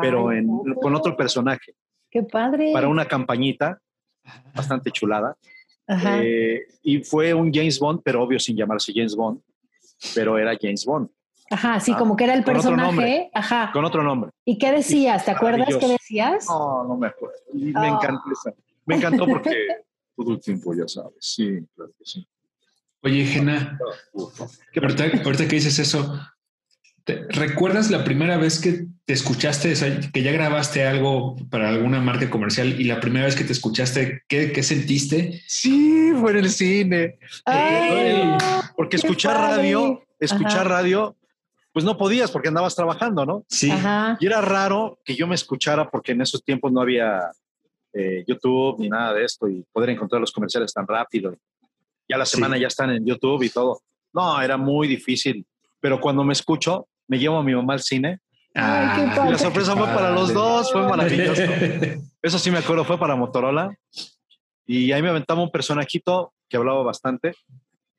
[SPEAKER 4] pero en- con otro personaje,
[SPEAKER 3] Qué padre.
[SPEAKER 4] para una campañita bastante chulada.
[SPEAKER 3] Ajá.
[SPEAKER 4] Eh, y fue un James Bond, pero obvio sin llamarse James Bond, pero era James Bond,
[SPEAKER 3] Ajá, sí,
[SPEAKER 4] ah,
[SPEAKER 3] como que era el
[SPEAKER 4] con otro
[SPEAKER 3] personaje.
[SPEAKER 4] nombre.
[SPEAKER 3] Ajá.
[SPEAKER 4] con otro nombre.
[SPEAKER 3] ¿Y qué decías? ¿Te acuerdas qué decías?
[SPEAKER 4] No, no me acuerdo. Me
[SPEAKER 3] Oh.
[SPEAKER 4] encantó esa. Me encantó porque [LAUGHS] todo el tiempo, ya sabes. Sí, claro que sí.
[SPEAKER 2] oye, Jena,
[SPEAKER 4] ¿Qué
[SPEAKER 2] ahorita, ahorita que dices eso, ¿te- ¿recuerdas la primera vez que te escuchaste, o sea, que ya grabaste algo para alguna marca comercial y la primera vez que te escuchaste, qué, qué sentiste?
[SPEAKER 4] Sí, fue en el cine.
[SPEAKER 3] Ay,
[SPEAKER 4] Porque escuchar
[SPEAKER 3] padre.
[SPEAKER 4] radio, escuchar
[SPEAKER 3] Ajá.
[SPEAKER 4] radio, pues no podías porque andabas trabajando, ¿no?
[SPEAKER 2] Sí.
[SPEAKER 3] Ajá.
[SPEAKER 4] Y era raro que yo me escuchara porque en esos tiempos no había eh, YouTube ni nada de esto y poder encontrar los comerciales tan rápido. Ya la
[SPEAKER 2] Sí.
[SPEAKER 4] semana ya están en YouTube y todo. No, era muy difícil. Pero cuando me escucho, me llevo a mi mamá al cine
[SPEAKER 3] Ay, qué
[SPEAKER 2] Ah,
[SPEAKER 4] y
[SPEAKER 3] padre.
[SPEAKER 4] la sorpresa fue para los dos, fue maravilloso. [LAUGHS] Eso sí me acuerdo, fue para Motorola. Y ahí me aventaba un personajito que hablaba bastante.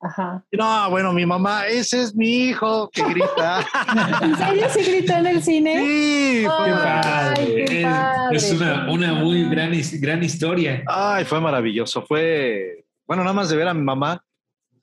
[SPEAKER 3] Ajá.
[SPEAKER 4] No, bueno, mi mamá, ese es mi hijo que grita. [LAUGHS]
[SPEAKER 3] ¿En serio se gritó en el cine?
[SPEAKER 4] sí, fue
[SPEAKER 2] Qué
[SPEAKER 3] Ay,
[SPEAKER 2] padre.
[SPEAKER 3] qué
[SPEAKER 2] Es-
[SPEAKER 3] padre.
[SPEAKER 2] Es, una, una muy gran, gran historia.
[SPEAKER 4] Ay, fue maravilloso. Fue, bueno, nada más de ver a mi mamá,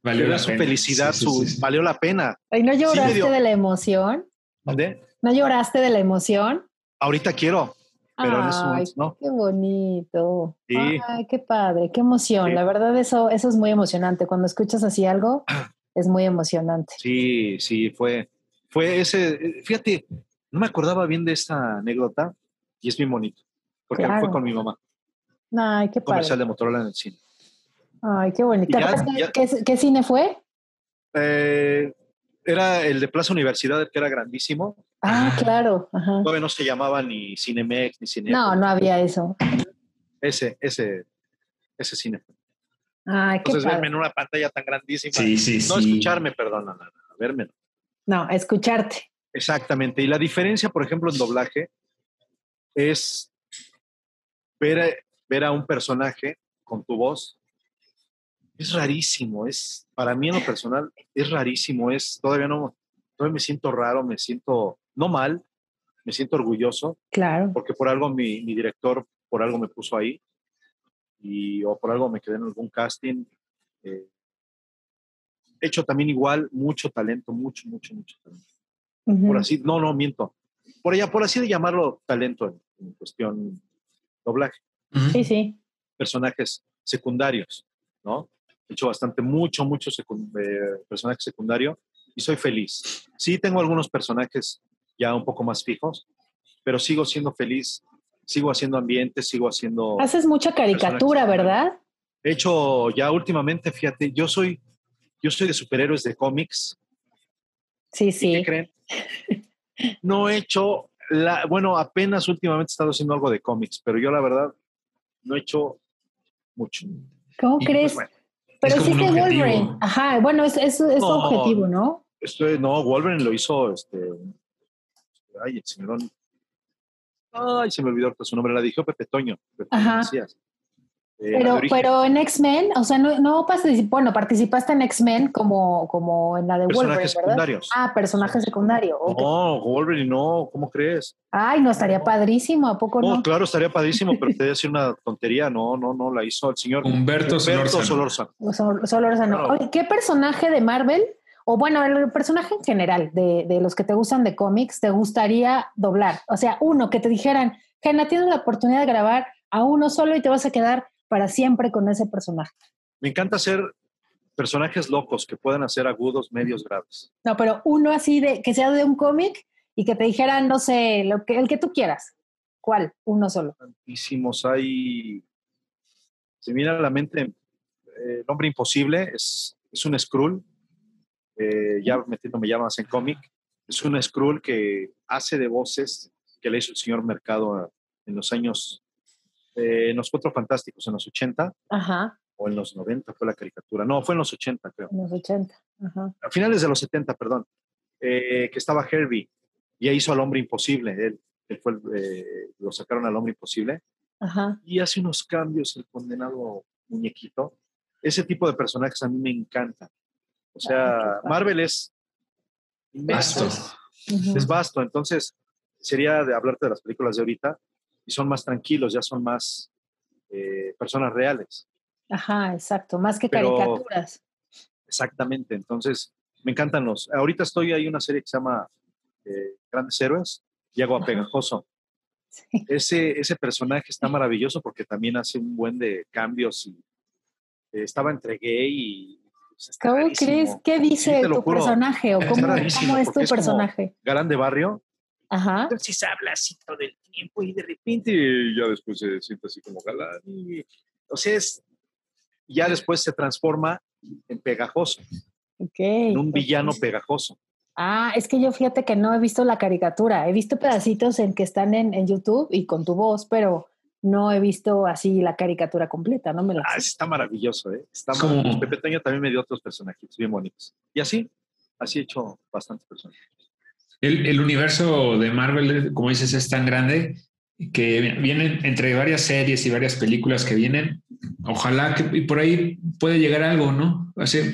[SPEAKER 2] Valió la
[SPEAKER 4] su
[SPEAKER 2] pena.
[SPEAKER 4] felicidad,
[SPEAKER 2] Sí, sí,
[SPEAKER 4] su,
[SPEAKER 2] sí, sí.
[SPEAKER 4] valió la pena.
[SPEAKER 3] Ay, ¿no lloraste
[SPEAKER 4] dio-
[SPEAKER 3] de la emoción?
[SPEAKER 4] ¿Dónde?
[SPEAKER 3] ¿No lloraste de la emoción?
[SPEAKER 4] Ahorita quiero, pero en ese
[SPEAKER 3] Ay,
[SPEAKER 4] no.
[SPEAKER 3] qué bonito.
[SPEAKER 4] Sí.
[SPEAKER 3] Ay, qué padre, qué emoción.
[SPEAKER 4] Sí.
[SPEAKER 3] La verdad, eso, eso es muy emocionante. Cuando escuchas así algo, [CLEARS THROAT] es muy emocionante.
[SPEAKER 4] Sí, sí, fue, fue ese, fíjate, no me acordaba bien de esta anécdota y es bien bonito, porque
[SPEAKER 3] Claro.
[SPEAKER 4] fue con mi mamá,
[SPEAKER 3] Ay, qué
[SPEAKER 4] comercial
[SPEAKER 3] padre.
[SPEAKER 4] de Motorola en el cine.
[SPEAKER 3] Ay, qué bonito.
[SPEAKER 4] Y
[SPEAKER 3] ¿Te
[SPEAKER 4] ya-
[SPEAKER 3] acuerdas
[SPEAKER 4] ya-
[SPEAKER 3] ¿Qué, qué cine fue?
[SPEAKER 4] Eh, era el de Plaza Universidad, que era grandísimo.
[SPEAKER 3] Ah,
[SPEAKER 2] Ah.
[SPEAKER 3] claro. Ajá.
[SPEAKER 4] Todavía no se llamaba ni Cinemex ni Cine.
[SPEAKER 3] No, no había eso.
[SPEAKER 4] Ese, ese, ese cine.
[SPEAKER 3] Ay, qué
[SPEAKER 4] Entonces, verme en una pantalla tan grandísima.
[SPEAKER 2] Sí, sí,
[SPEAKER 4] No
[SPEAKER 2] sí.
[SPEAKER 4] escucharme, perdón, no, no, no, verme. no.
[SPEAKER 3] No, escucharte.
[SPEAKER 4] Exactamente. Y la diferencia, por ejemplo, en doblaje es ver, a- ver a un personaje con tu voz. Es rarísimo. Es, para mí en lo personal, es rarísimo. Es, todavía no, todavía me siento raro, me siento, no mal, me siento orgulloso,
[SPEAKER 3] Claro.
[SPEAKER 4] porque por algo mi, mi director, por algo me puso ahí, y, o por algo me quedé en algún casting. eh, he hecho también igual mucho talento, mucho, mucho, mucho talento por así, no, no, miento. Por allá, por así de llamarlo talento en, en cuestión doblaje.
[SPEAKER 3] Sí, sí.
[SPEAKER 4] personajes secundarios, ¿no? He hecho bastante, mucho, mucho secun- eh, personaje secundario y soy feliz. Sí tengo algunos personajes ya un poco más fijos, pero sigo siendo feliz, sigo haciendo ambiente, sigo haciendo...
[SPEAKER 3] Haces mucha caricatura, ¿verdad?
[SPEAKER 4] De hecho, ya últimamente, fíjate, yo soy, yo soy de superhéroes de cómics.
[SPEAKER 3] Sí, sí.
[SPEAKER 4] ¿Qué creen? [LAUGHS] No he hecho, la, bueno, apenas últimamente he estado haciendo algo de cómics, pero yo la verdad no he hecho mucho.
[SPEAKER 3] ¿Cómo
[SPEAKER 2] Y,
[SPEAKER 3] crees?
[SPEAKER 2] pues,
[SPEAKER 3] Pero sí que. Wolverine. Ajá, bueno, es, es, es
[SPEAKER 4] No.
[SPEAKER 3] objetivo, ¿no?
[SPEAKER 4] Esto es- no, Wolverine lo hizo, este, ay, el señor, ay, se me olvidó su nombre, la dijo Pepe Toño, Pepe
[SPEAKER 3] Ajá.
[SPEAKER 4] Eh,
[SPEAKER 3] Pero, pero en X-Men, o sea, no, no bueno, participaste en X-Men como, como en la de Wolverine,
[SPEAKER 4] personajes
[SPEAKER 3] ¿verdad?
[SPEAKER 4] secundarios.
[SPEAKER 3] Ah, personaje secundario.
[SPEAKER 4] No, Wolverine no, ¿cómo crees?
[SPEAKER 3] Ay, no, estaría padrísimo, ¿a poco
[SPEAKER 4] No,
[SPEAKER 3] no?
[SPEAKER 4] claro, estaría padrísimo, pero te voy a decir una [LAUGHS] tontería, no, no, no, la hizo el señor
[SPEAKER 2] Humberto Solórzano.
[SPEAKER 4] Solórzano.
[SPEAKER 3] Solo, solo esa no.
[SPEAKER 4] Claro.
[SPEAKER 3] Oye, ¿Qué personaje de Marvel, o bueno, el personaje en general de, de los que te gustan de cómics, te gustaría doblar? O sea, uno que te dijeran, Gena, tienes la oportunidad de grabar a uno solo y te vas a quedar para siempre con ese personaje.
[SPEAKER 4] Me encanta hacer personajes locos que puedan hacer agudos, medios, graves.
[SPEAKER 3] No, pero uno así de que sea de un cómic y que te dijeran, no sé, lo que, el que tú quieras. ¿Cuál? Uno solo.
[SPEAKER 4] Tantísimos hay. Se viene a la mente eh, El hombre imposible, es, es un Skrull, eh, ya metiéndome ya más en cómic, es un Skrull que hace de voces que le hizo el señor Mercado eh, en los años, eh, en los Cuatro Fantásticos, en los 80
[SPEAKER 3] Ajá,
[SPEAKER 4] o en los 90 fue la caricatura. No, fue en los 80, creo.
[SPEAKER 3] en los 80. Ajá.
[SPEAKER 4] A finales de los 70, perdón. eh, que estaba Herbie y ahí hizo al hombre imposible. Él, él fue, el, lo sacaron al hombre imposible
[SPEAKER 3] Ajá.
[SPEAKER 4] y hace unos cambios el condenado muñequito. Ese tipo de personajes a mí me encantan. O sea,
[SPEAKER 3] qué padre.
[SPEAKER 4] Marvel es
[SPEAKER 2] Vasto.
[SPEAKER 4] Es vasto. Entonces, sería de hablarte de las películas de ahorita y son más tranquilos, ya son más eh, personas reales.
[SPEAKER 3] Ajá, exacto. Más que
[SPEAKER 4] Pero-
[SPEAKER 3] caricaturas.
[SPEAKER 4] Exactamente. Entonces, me encantan los. Ahorita estoy ahí una serie que se llama eh, Grandes Héroes y hago a. Pegajoso.
[SPEAKER 3] Sí.
[SPEAKER 4] Ese, ese personaje está [LAUGHS] maravilloso porque también hace un buen de cambios y eh, estaba entre gay y. pues,
[SPEAKER 3] ¿Cómo
[SPEAKER 4] rarísimo.
[SPEAKER 3] crees? ¿Qué dice
[SPEAKER 4] lo
[SPEAKER 3] tu
[SPEAKER 4] juro.
[SPEAKER 3] personaje? ¿O cómo, es tu
[SPEAKER 4] es
[SPEAKER 3] personaje?
[SPEAKER 4] Galán de barrio.
[SPEAKER 3] Ajá.
[SPEAKER 4] Entonces habla así todo el tiempo y de repente ya después se siente así como galán. Y, o sea, es, ya después se transforma en pegajoso,
[SPEAKER 3] Ok.
[SPEAKER 4] en un villano pegajoso.
[SPEAKER 3] Ah, es que yo fíjate que no he visto la caricatura. He visto pedacitos en que están en, en YouTube y con tu voz, pero no he visto así la caricatura completa, no me la
[SPEAKER 4] Ah,
[SPEAKER 3] sé.
[SPEAKER 4] está maravilloso, ¿eh? Está maravilloso. Pepe Toño también me dio otros personajes bien bonitos. Y así, así he hecho bastantes personajes.
[SPEAKER 2] El, el universo de Marvel, como dices, es tan grande que vienen entre varias series y varias películas que vienen. Ojalá que y por ahí puede llegar algo, ¿no? O sea,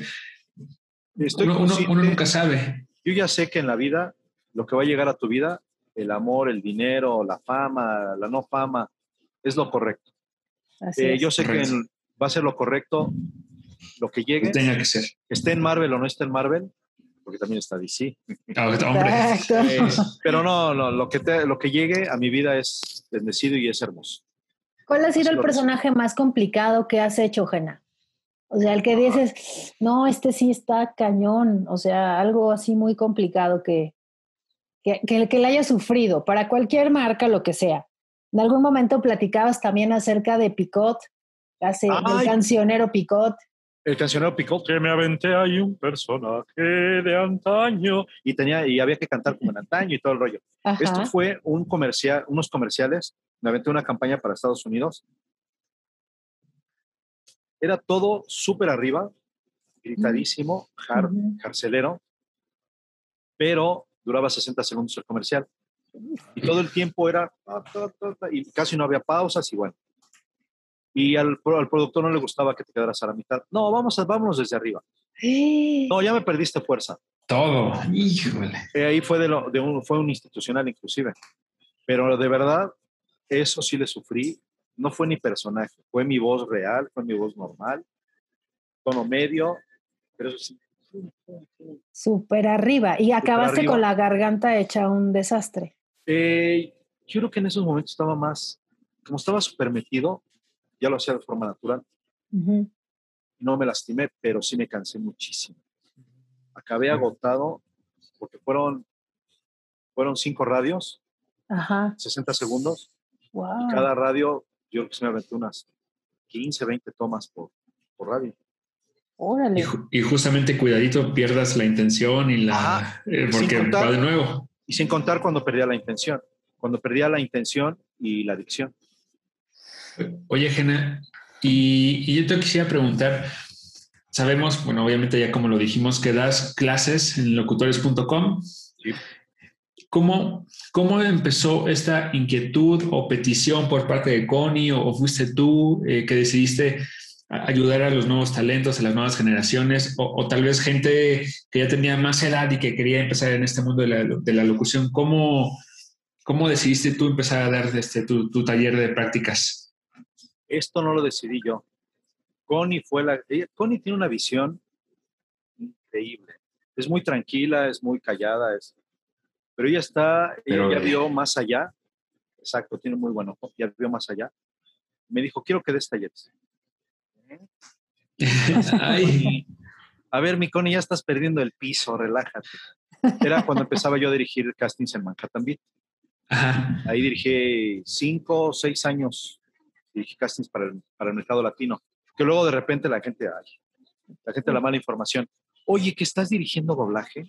[SPEAKER 2] uno, uno- uno nunca sabe.
[SPEAKER 4] Yo ya sé que en la vida, lo que va a llegar a tu vida, el amor, el dinero, la fama, la no fama, es lo correcto.
[SPEAKER 3] Así
[SPEAKER 4] Eh,
[SPEAKER 3] es.
[SPEAKER 4] yo sé que en- va a ser lo correcto, lo que llegue,
[SPEAKER 2] Tenga que ser.
[SPEAKER 4] esté en Marvel o no esté en Marvel, porque también está DC.
[SPEAKER 2] Ah, hombre.
[SPEAKER 4] Eh, pero no, no, lo que, te- lo que llegue a mi vida es bendecido y es hermoso.
[SPEAKER 3] ¿Cuál ha sido
[SPEAKER 4] Así
[SPEAKER 3] el personaje más complicado que has hecho, Jena? O sea, el que dices, no, este sí está cañón. O sea, algo así muy complicado que, que, que, que le haya sufrido para cualquier marca, lo que sea. En algún momento platicabas también acerca de Picot, hace, del cancionero Picot.
[SPEAKER 4] El cancionero Picot, que me aventé ahí un personaje de antaño. Y, tenía, y había que cantar como en antaño y todo el rollo.
[SPEAKER 3] Ajá.
[SPEAKER 4] Esto fue un comercial, unos comerciales. Me aventé una campaña para Estados Unidos. Era todo súper arriba, gritadísimo, jar- carcelero, pero duraba 60 segundos el comercial. Y todo el tiempo era, y casi no había pausas y bueno. Y al, al productor no le gustaba que te quedaras a la mitad. No, vamos a, vámonos desde arriba. No, ya me perdiste fuerza.
[SPEAKER 2] todo. Híjole.
[SPEAKER 4] Eh, ahí fue, de lo- de un, fue un institucional inclusive. Pero de verdad, eso sí le sufrí. No fue ni personaje, fue mi voz real, fue mi voz normal, tono medio, pero eso sí.
[SPEAKER 3] Súper arriba. Y acabaste
[SPEAKER 4] arriba.
[SPEAKER 3] con la garganta hecha un desastre.
[SPEAKER 4] Eh, yo creo que en esos momentos estaba más, como estaba súper metido, ya lo hacía de forma natural. No me lastimé, pero sí me cansé muchísimo. Acabé agotado porque fueron fueron cinco radios,
[SPEAKER 3] Ajá.
[SPEAKER 4] 60 segundos.
[SPEAKER 3] Wow.
[SPEAKER 4] Cada radio, yo creo que se me aventé unas 15, 20 tomas por, por radio.
[SPEAKER 2] Y,
[SPEAKER 3] Órale.
[SPEAKER 2] y justamente cuidadito pierdas la intención y la...
[SPEAKER 4] Ajá.
[SPEAKER 2] eh, porque
[SPEAKER 4] contar-
[SPEAKER 2] va de nuevo.
[SPEAKER 4] Y sin contar cuando perdía la intención. Cuando perdía la intención y la adicción.
[SPEAKER 2] Oye, Gena, y, y yo te quisiera preguntar, sabemos, bueno, obviamente ya como lo dijimos, que das clases en locutores.com.
[SPEAKER 4] Sí.
[SPEAKER 2] ¿Cómo, ¿Cómo empezó esta inquietud o petición por parte de Connie o, o fuiste tú eh, que decidiste ayudar a los nuevos talentos, a las nuevas generaciones o, o tal vez gente que ya tenía más edad y que quería empezar en este mundo de la, de la locución? ¿Cómo, ¿Cómo decidiste tú empezar a dar este, tu, tu taller de prácticas?
[SPEAKER 4] Esto no lo decidí yo. Connie fue la. ella- Connie tiene una visión increíble. Es muy tranquila, es muy callada, es, pero ella está,
[SPEAKER 2] Pero-
[SPEAKER 4] ella ya vio más allá. Exacto, tiene muy buen ojo, ya vio más allá. Me dijo, quiero que des talleres.
[SPEAKER 2] Ay, [LAUGHS]
[SPEAKER 4] A ver, mi Connie, ya estás perdiendo el piso, relájate. Era cuando empezaba yo a dirigir castings en Manhattan Beat.
[SPEAKER 2] ajá.
[SPEAKER 4] Ahí dirigí cinco o seis años, dirigí castings para el, para el mercado latino. Que luego de repente la gente, ay, la gente la mala información. Oye, que estás dirigiendo doblaje.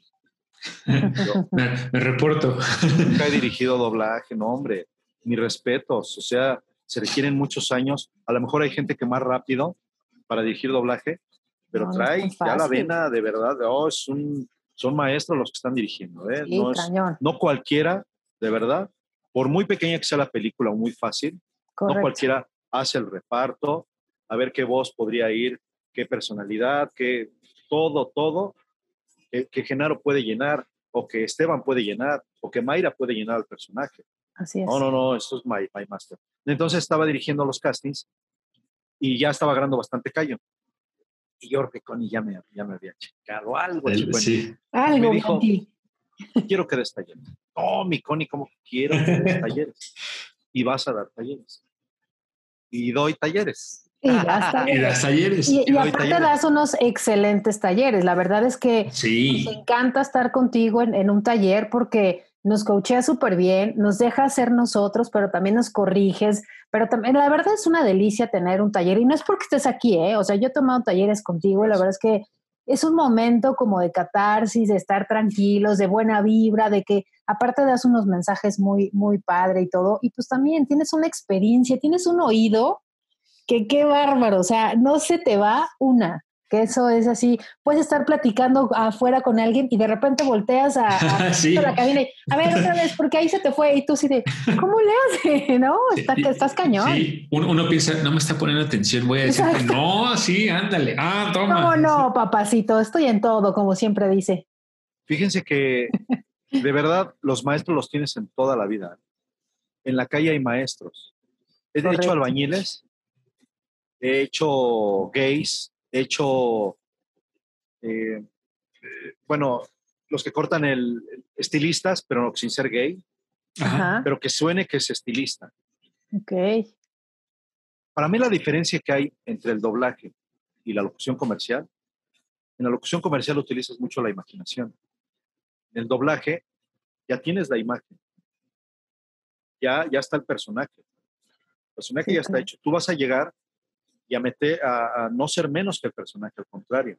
[SPEAKER 4] Yo [LAUGHS]
[SPEAKER 2] Me, me reporto.
[SPEAKER 4] nunca he [LAUGHS] dirigido doblaje, no, hombre. Mis respetos. O sea, se requieren muchos años. A lo mejor hay gente que más rápido para dirigir doblaje, pero
[SPEAKER 3] No, no
[SPEAKER 4] trae ya la vena de verdad. de, Oh, es un, son maestros los que están dirigiendo. ¿eh?
[SPEAKER 3] Sí,
[SPEAKER 4] no, es- no cualquiera, de verdad, por muy pequeña que sea la película o muy fácil, no
[SPEAKER 3] Correcto.
[SPEAKER 4] cualquiera hace el reparto, a ver qué voz podría ir, qué personalidad, qué todo, todo que, que Genaro puede llenar, o que Esteban puede llenar, o que Mayra puede llenar al personaje.
[SPEAKER 3] Así es.
[SPEAKER 4] No, no, no, esto es my, my master. Entonces estaba dirigiendo los castings y ya estaba agarrando bastante callo. Y yo creo que Connie ya me, ya me había checado algo.
[SPEAKER 2] El-
[SPEAKER 4] chico,
[SPEAKER 2] sí.
[SPEAKER 3] Algo
[SPEAKER 4] me dijo-
[SPEAKER 3] Monty.
[SPEAKER 4] quiero que des talleres. No, mi Connie, ¿cómo quiero que des [LAUGHS] talleres? Y vas a dar talleres. Y doy talleres.
[SPEAKER 3] Y das [LAUGHS]
[SPEAKER 2] Y
[SPEAKER 3] talleres.
[SPEAKER 2] das talleres.
[SPEAKER 3] Y, y
[SPEAKER 4] y doy
[SPEAKER 3] aparte
[SPEAKER 4] talleres.
[SPEAKER 3] das unos excelentes talleres. La verdad es que
[SPEAKER 2] Sí.
[SPEAKER 3] nos encanta estar contigo en, en un taller porque nos coachea súper bien, nos deja ser nosotros, pero también nos corriges. Pero también, la verdad es una delicia tener un taller. Y no es porque estés aquí, ¿eh? O sea, yo he tomado talleres contigo y la verdad es que es un momento como de catarsis, de estar tranquilos, de buena vibra, de que aparte das unos mensajes muy, muy padre y todo. Y pues también tienes una experiencia, tienes un oído que qué bárbaro, o sea, no se te va una, que eso es así, puedes estar platicando afuera con alguien y de repente volteas a, a- [LAUGHS]
[SPEAKER 2] Sí.
[SPEAKER 3] a la cabina y, a ver otra vez, porque ahí se te fue y tú sí de, ¿cómo le haces? [LAUGHS] ¿No? Está,
[SPEAKER 2] Sí,
[SPEAKER 3] estás cañón.
[SPEAKER 2] Sí, uno, uno piensa, no me está poniendo atención, voy a decir
[SPEAKER 3] Exacto.
[SPEAKER 2] no, sí, ándale. Ah, toma.
[SPEAKER 3] ¿Cómo no, papacito? Estoy en todo, como siempre dice.
[SPEAKER 4] Fíjense que de verdad los maestros los tienes en toda la vida. En la calle hay maestros. He
[SPEAKER 3] Correcto.
[SPEAKER 4] hecho albañiles, he hecho gays, he hecho, eh, bueno, los que cortan el estilistas, pero sin ser gay,
[SPEAKER 2] Ajá.
[SPEAKER 4] Pero que suene que es estilista.
[SPEAKER 3] Ok.
[SPEAKER 4] Para mí la diferencia que hay entre el doblaje y la locución comercial, en la locución comercial utilizas mucho la imaginación. En el doblaje ya tienes la imagen. Ya, ya está el personaje. El personaje
[SPEAKER 3] Sí,
[SPEAKER 4] ya está hecho. Tú vas a llegar y a, meter, a, a no ser menos que el personaje, al contrario.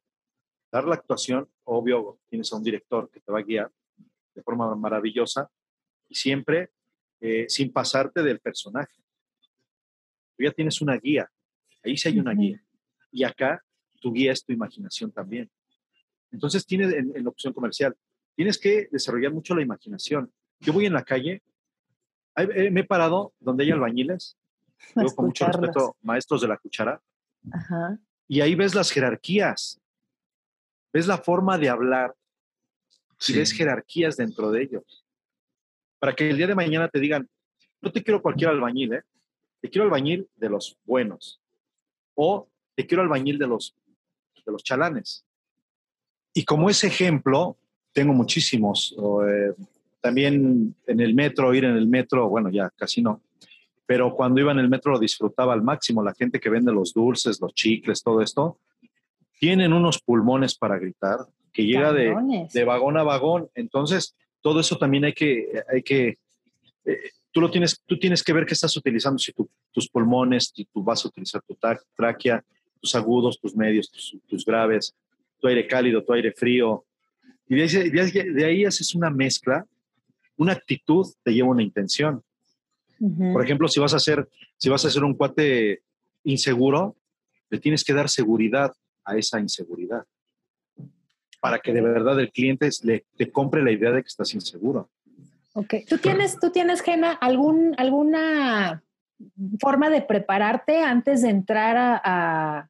[SPEAKER 4] Dar la actuación, obvio, tienes a un director que te va a guiar de forma maravillosa y siempre eh, sin pasarte del personaje. Tú ya tienes una guía. Ahí sí hay una guía. Y acá tu guía es tu imaginación también. Entonces tienes en, en la opción comercial, tienes que desarrollar mucho la imaginación. Yo voy en la calle, eh, me he parado donde hay albañiles, [LAUGHS] Con mucho respeto, maestros de la cuchara,
[SPEAKER 3] Ajá.
[SPEAKER 4] y ahí ves las jerarquías, ves la forma de hablar y
[SPEAKER 2] Sí.
[SPEAKER 4] ves jerarquías dentro de ellos. Para que el día de mañana te digan, no te quiero cualquier albañil, ¿eh? te quiero albañil de los buenos o te quiero albañil de los, de los chalanes. Y como ese ejemplo, tengo muchísimos. o, eh, también en el metro, ir en el metro, bueno, ya casi no, pero cuando iba en el metro lo disfrutaba al máximo. La gente que vende los dulces, los chicles, todo esto, tienen unos pulmones para gritar, que llega de, de vagón a vagón. Entonces, todo eso también hay que, hay que eh, tú lo tienes, tú tienes que ver qué estás utilizando, si tus pulmones, si tú vas a utilizar tu tráquea, tus agudos, tus medios, tus, graves, tu aire cálido, tu aire frío. Y de ahí, de ahí haces una mezcla, una actitud te lleva una intención. Por ejemplo, si vas a hacer, si vas a hacer un cuate inseguro, le tienes que dar seguridad a esa inseguridad para que de verdad el cliente le, te compre la idea de que estás inseguro.
[SPEAKER 3] Ok. ¿Tú tienes, tú tienes, Gena, algún, alguna forma de prepararte antes de entrar a,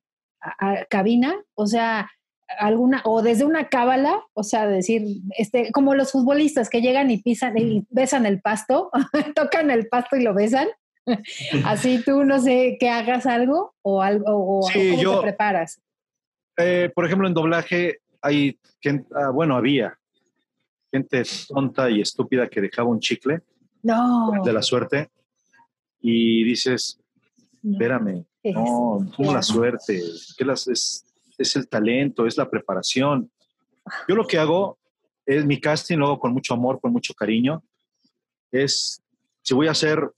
[SPEAKER 3] cabina? O sea, alguna, o desde una cábala, o sea, decir, este, como los futbolistas que llegan y pisan y besan el pasto, [LAUGHS] tocan el pasto y lo besan. [LAUGHS] Así tú no sé que hagas algo o algo o ¿cómo te preparas.
[SPEAKER 4] Eh, por ejemplo, en doblaje hay ah, bueno, había gente tonta y estúpida que dejaba un chicle de la suerte y dices, espérame, no, como la suerte, que es, es el talento, es la preparación. Yo lo que hago es mi casting, lo hago con mucho amor, con mucho cariño. Es, si voy a hacer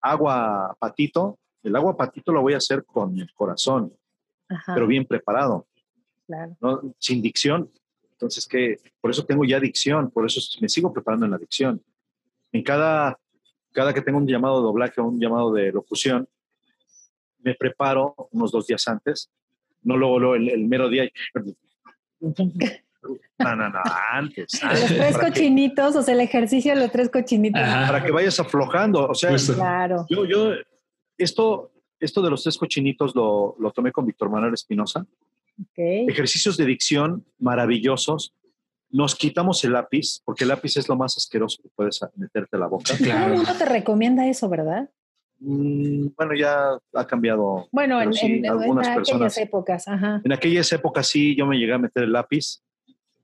[SPEAKER 4] agua patito, el agua patito lo voy a hacer con el corazón, pero bien preparado. Sin dicción. Entonces, que por eso tengo ya dicción, por eso me sigo preparando en la dicción. En cada, cada que tengo un llamado de doblaje o un llamado de locución, me preparo unos dos días antes, no luego, el, mero día. [LAUGHS] No, no, no, antes.
[SPEAKER 3] Los tres cochinitos, o sea, el ejercicio de los tres cochinitos.
[SPEAKER 4] Para que vayas aflojando. O sea, claro. yo, yo, esto, esto de los tres cochinitos lo, lo tomé con Víctor Manuel Espinosa. Ejercicios de dicción maravillosos. Nos quitamos el lápiz, porque el lápiz es lo más asqueroso que puedes meterte a la boca.
[SPEAKER 3] Claro. Todo te recomienda eso, ¿verdad?
[SPEAKER 4] Mm, bueno, ya ha cambiado.
[SPEAKER 3] Bueno, en, algunas aquellas épocas,
[SPEAKER 4] En aquellas épocas sí, yo me llegué a meter el lápiz.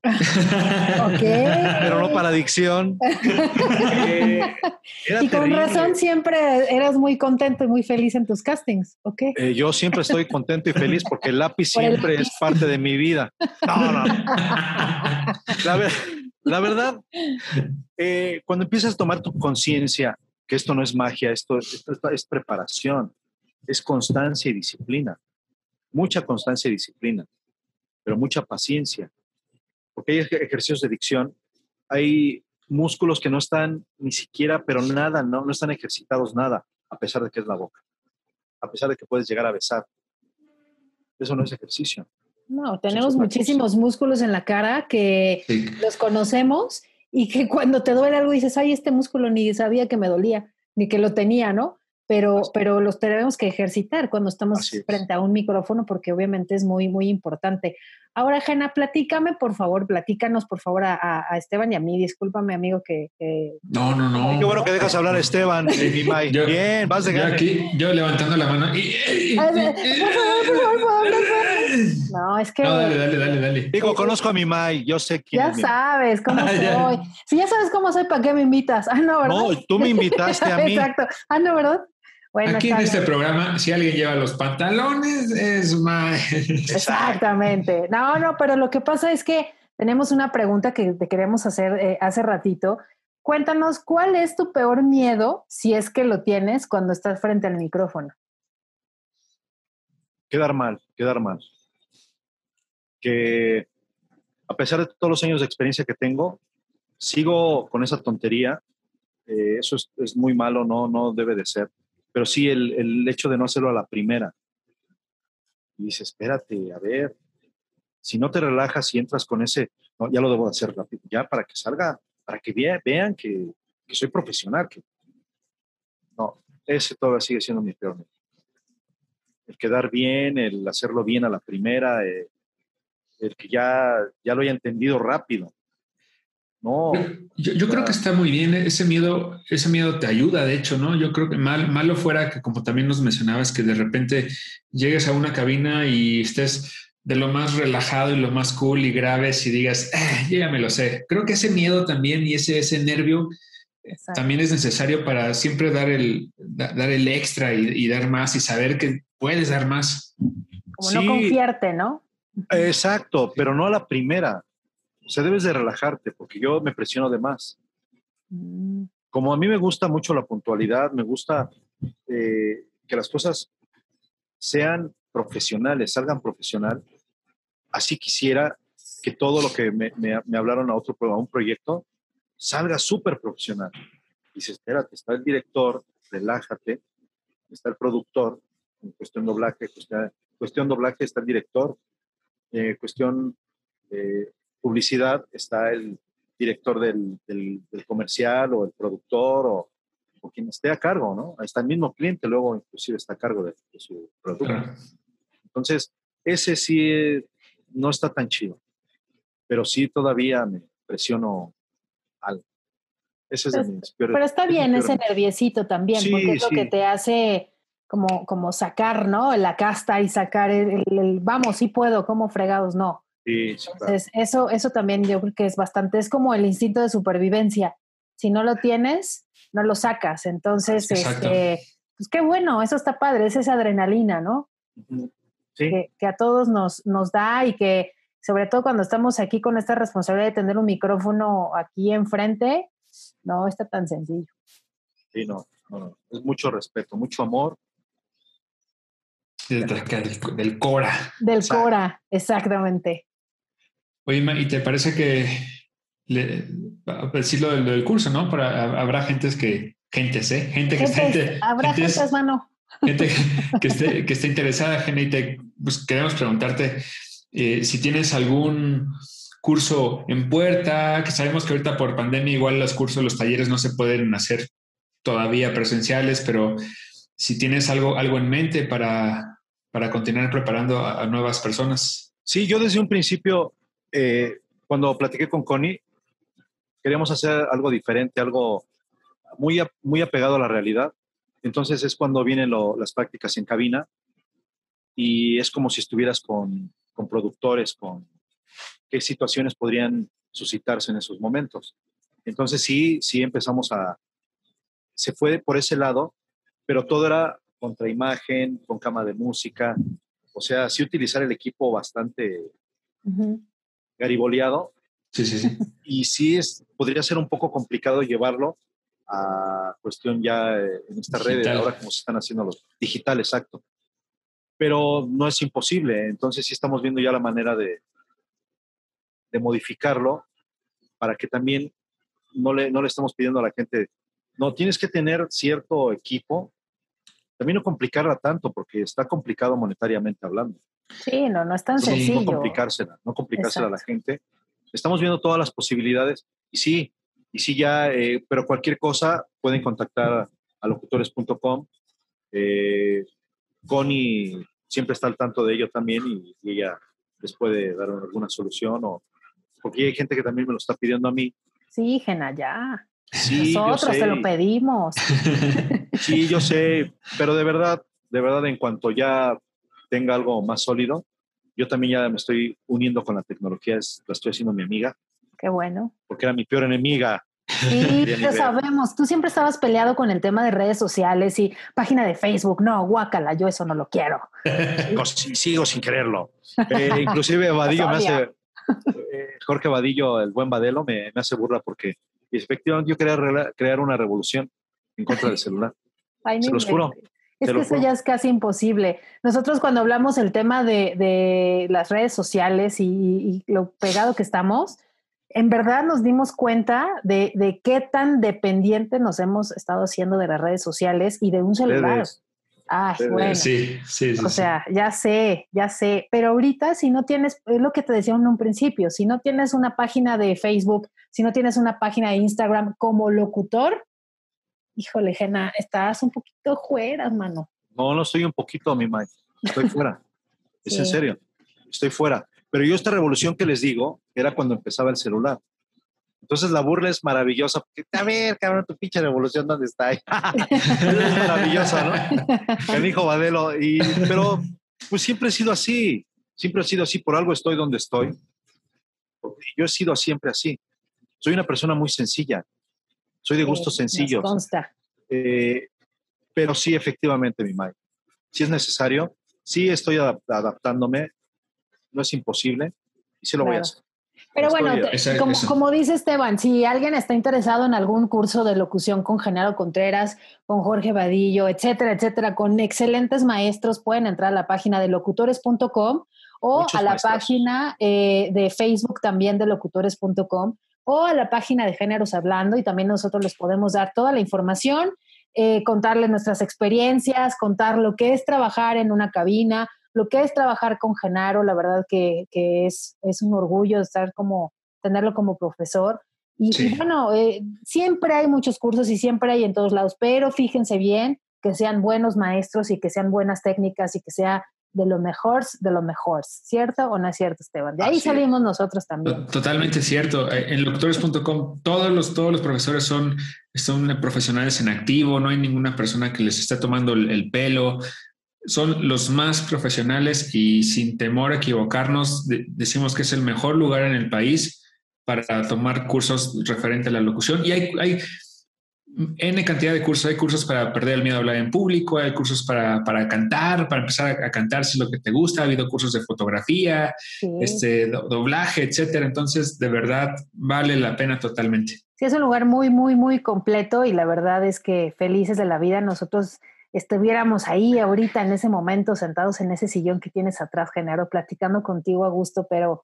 [SPEAKER 4] [LAUGHS] Pero no para adicción. [LAUGHS]
[SPEAKER 3] y con razón siempre eras muy contento y muy feliz en tus castings, ¿ok?
[SPEAKER 4] Eh, yo siempre estoy contento y feliz porque el lápiz siempre es parte de mi vida. No, no. [LAUGHS] La, verdad, eh, cuando empiezas a tomar tu conciencia que esto no es magia, esto, esto es preparación, es constancia y disciplina. Mucha constancia y disciplina, pero mucha paciencia porque hay ejercicios de dicción, hay músculos que no están ni siquiera, pero nada, no, no están ejercitados nada, a pesar de que es la boca, a pesar de que puedes llegar a besar. Eso no es ejercicio.
[SPEAKER 3] No, tenemos muchísimos músculos en la cara que los conocemos y que cuando te duele algo dices, ay, este músculo ni sabía que me dolía, ni que lo tenía, ¿no? Pero, pero los tenemos que ejercitar cuando estamos frente a un micrófono porque obviamente es muy, muy importante. Ahora, Jana, platícame, por favor, platícanos, por favor, a, Esteban y a mí. Discúlpame, amigo, que...
[SPEAKER 2] No, no, no.
[SPEAKER 4] qué bueno que dejas hablar a Esteban, mi [LAUGHS] May. Bien, vas de
[SPEAKER 2] Yo aquí, yo levantando la mano.
[SPEAKER 3] No, es que...
[SPEAKER 2] No, dale, dale, dale, dale.
[SPEAKER 4] Digo, conozco a mi May, yo sé quién
[SPEAKER 3] Ya sabes cómo ah, soy. Si ya sabes cómo soy, ¿para qué me invitas? Ah, no, ¿verdad?
[SPEAKER 4] No, tú me invitaste a mí.
[SPEAKER 3] Exacto. Ah, no, ¿verdad?
[SPEAKER 2] Aquí en este programa, si alguien lleva los pantalones, es más.
[SPEAKER 3] Exactamente. No, no, pero lo que pasa es que tenemos una pregunta que te queremos hacer eh, hace ratito. Cuéntanos, ¿cuál es tu peor miedo, si es que lo tienes, cuando estás frente al micrófono?
[SPEAKER 4] Quedar mal, quedar mal. Que a pesar de todos los años de experiencia que tengo, sigo con esa tontería. Eh, eso es, es, muy malo, no, no debe de ser pero sí el, el hecho de no hacerlo a la primera. Y dices, espérate, a ver, si no te relajas y entras con ese, no, ya lo debo hacer rápido, ya para que salga, para que vean que, que soy profesional. Que... No, ese todavía sigue siendo mi peor. El quedar bien, el hacerlo bien a la primera, eh, el que ya, ya lo haya entendido rápido. No.
[SPEAKER 2] Yo, creo que está muy bien. Ese miedo, ese miedo te ayuda, de hecho, ¿no? Yo creo que mal, malo fuera que, como también nos mencionabas, que de repente llegues a una cabina y estés de lo más relajado y lo más cool y graves y digas, eh, ya me lo sé. Creo que ese miedo también y ese, ese nervio también es necesario para siempre dar el, dar el extra y, dar más y saber que puedes dar más.
[SPEAKER 3] Como no confiarte, ¿no?
[SPEAKER 4] Exacto, pero no a la primera O sea, debes de relajarte porque yo me presiono de más.
[SPEAKER 3] Mm,
[SPEAKER 4] Como a mí me gusta mucho la puntualidad, me gusta eh, que las cosas sean profesionales, salgan profesional. Así quisiera que todo lo que me, me- me hablaron a otro a un proyecto salga súper profesional. Dice, espérate, está el director, relájate, está el productor, en cuestión doblaje, cuestión, cuestión doblaje está el director, eh, cuestión eh, publicidad está el director del, del- del comercial o el productor o, o quien esté a cargo, ¿no? Hasta el mismo cliente luego inclusive está a cargo de, de su producto.
[SPEAKER 2] Claro.
[SPEAKER 4] Entonces, ese sí eh, no está tan chido, pero sí todavía me presiono algo. Ese es de
[SPEAKER 3] Pero-
[SPEAKER 4] mis peores-
[SPEAKER 3] Pero está bien ese nerviosito también,
[SPEAKER 4] Sí,
[SPEAKER 3] porque es lo
[SPEAKER 4] sí.
[SPEAKER 3] que te hace como, como sacar, ¿no? La casta y sacar el, el- el, vamos, sí puedo, como fregados, no.
[SPEAKER 4] Sí, sí, claro.
[SPEAKER 3] Entonces, eso, eso también yo creo que es bastante, es como el instinto de supervivencia. Si no lo tienes, no lo sacas. Entonces, este, pues qué bueno, eso está padre, es esa adrenalina, ¿no?
[SPEAKER 4] Sí,
[SPEAKER 3] que, que a todos nos, nos da y que sobre todo cuando estamos aquí con esta responsabilidad de tener un micrófono aquí enfrente, no está tan sencillo.
[SPEAKER 4] sí, no, no, no. Es mucho respeto, mucho amor.
[SPEAKER 2] Del, del- Cora.
[SPEAKER 3] Del. Cora, exactamente.
[SPEAKER 2] Oye, ¿y te parece que le, a decirlo del, del curso, ¿no? Para, habrá gentes que, gentes, ¿eh? Gente que inte-
[SPEAKER 3] habrá
[SPEAKER 2] gentes-
[SPEAKER 3] gentes, mano.
[SPEAKER 2] gente [LAUGHS] que esté, que esté interesada, gente, y te- pues queremos preguntarte eh, si tienes algún curso en puerta, que sabemos que ahorita por pandemia igual los cursos, los talleres no se pueden hacer todavía presenciales, pero si tienes algo, algo en mente para, para continuar preparando a, nuevas personas.
[SPEAKER 4] Sí, yo desde un principio, eh, cuando platiqué con Connie, queríamos hacer algo diferente, algo muy, muy apegado a la realidad. Entonces es cuando vienen las prácticas en cabina y es como si estuvieras con, con productores, con qué situaciones podrían suscitarse en esos momentos. Entonces sí, sí empezamos a... Se fue por ese lado, pero todo era contra imagen, con cama de música, o sea, sí utilizar el equipo bastante
[SPEAKER 3] Ujú.
[SPEAKER 4] gariboleado
[SPEAKER 2] Sí, sí, sí.
[SPEAKER 4] y sí es, podría ser un poco complicado llevarlo a cuestión ya eh, en esta red,
[SPEAKER 2] Digital.
[SPEAKER 4] ahora como se están haciendo los digital, exacto. Pero no es imposible, entonces sí estamos viendo ya la manera de, de modificarlo para que también no le, no le estamos pidiendo a la gente, no, tienes que tener cierto equipo, también no complicarla tanto porque está complicado monetariamente hablando.
[SPEAKER 3] Sí, no, no es tan
[SPEAKER 2] Sí, no
[SPEAKER 4] No
[SPEAKER 3] sencillo.
[SPEAKER 4] complicársela, no complicársela a la
[SPEAKER 3] Exacto.
[SPEAKER 4] gente. Estamos viendo todas las posibilidades y sí, y sí ya, eh, pero cualquier cosa pueden contactar a locutores.com. Eh, Connie siempre está al tanto de ello también y, y ella les puede dar alguna solución o porque hay gente que también me lo está pidiendo a mí.
[SPEAKER 3] Sí, Gena, ya.
[SPEAKER 4] Sí,
[SPEAKER 3] Nosotros
[SPEAKER 4] sé,
[SPEAKER 3] te lo pedimos. [LAUGHS]
[SPEAKER 4] sí, yo sé, pero de verdad, de verdad, en cuanto ya tenga algo más sólido, yo también ya me estoy uniendo con la tecnología, es- la estoy haciendo mi amiga,
[SPEAKER 3] Qué bueno.
[SPEAKER 4] porque era mi peor enemiga.
[SPEAKER 3] Sí, [LAUGHS] lo sabemos. Tú siempre estabas peleado con el tema de redes sociales y página de Facebook. No, guácala, yo eso no lo quiero. [LAUGHS]
[SPEAKER 4] Sí, sigo sin quererlo. Eh, inclusive Vadillo me hace, eh, Jorge Vadillo, el buen Vadelo, me, me hace burla porque efectivamente yo quería crear una revolución en contra del celular. [LAUGHS]
[SPEAKER 3] Ay,
[SPEAKER 4] Se los juro.
[SPEAKER 3] Es que eso ya es casi imposible. Nosotros cuando hablamos el tema de, de las redes sociales y, y lo pegado que estamos, en verdad nos dimos cuenta de, de qué tan dependiente nos hemos estado haciendo de las redes sociales y de un celular. Ah,
[SPEAKER 4] ustedes.
[SPEAKER 3] bueno.
[SPEAKER 2] Sí, sí, sí.
[SPEAKER 3] O sea, ya sé, ya sé, pero ahorita si no tienes, es lo que te decía en un principio, si no tienes una página de Facebook, si no tienes una página de Instagram como locutor, híjole, Jena, estás un poquito fuera, mano.
[SPEAKER 4] No, no estoy un poquito, mi Mike. Estoy fuera. [LAUGHS] Es en serio. Estoy fuera. Pero yo esta revolución que les digo era cuando empezaba el celular. Entonces la burla es maravillosa. Porque, a ver, cabrón, tu pinche revolución, ¿dónde está? es maravillosa, ¿no? [LAUGHS] El hijo Badelo. Y, pero pues siempre he sido así. Siempre he sido así. Por algo estoy donde estoy. Yo he sido siempre así. Soy una persona muy sencilla. Soy de gustos
[SPEAKER 3] Sí,
[SPEAKER 4] sencillos.
[SPEAKER 3] consta.
[SPEAKER 4] Eh, pero sí, efectivamente, mi Mike. Si es necesario, sí estoy adap- adaptándome, no es imposible y sí lo voy a
[SPEAKER 3] Claro.
[SPEAKER 4] hacer.
[SPEAKER 3] Pero bueno, como, dice Esteban, si alguien está interesado en algún curso de locución con Genaro Contreras, con Jorge Vadillo, etcétera, etcétera, con excelentes maestros, pueden entrar a la página de locutores.com o a la página eh, de Facebook también de locutores.com o a la página de Géneros Hablando y también nosotros les podemos dar toda la información, eh, contarles nuestras experiencias, contar lo que es trabajar en una cabina, lo que es trabajar con Genaro, la verdad que, es, es, un orgullo estar como, tenerlo como profesor. Y, bueno, eh, siempre hay muchos cursos y siempre hay en todos lados, pero fíjense bien que sean buenos maestros y que sean buenas técnicas y que sea de lo mejor de lo mejor, ¿cierto o no es cierto, Esteban? De ahí salimos nosotros también.
[SPEAKER 2] Totalmente cierto. Eh, en locutores.com todos los, todos los profesores son, son profesionales en activo, no hay ninguna persona que les esté tomando el pelo, son los más profesionales y sin temor a equivocarnos, decimos que es el mejor lugar en el país para tomar cursos referente a la locución. Y hay, hay N cantidad de cursos. Hay cursos para perder el miedo a hablar en público, hay cursos para, para cantar, para empezar a, cantar si es lo que te gusta. Ha habido cursos de fotografía, este, doblaje, etcétera. Entonces, de verdad, vale la pena totalmente.
[SPEAKER 3] Sí, es un lugar muy, muy, muy completo y la verdad es que felices de la vida. Nosotros estuviéramos ahí ahorita en ese momento sentados en ese sillón que tienes atrás, Genaro, platicando contigo a gusto, pero,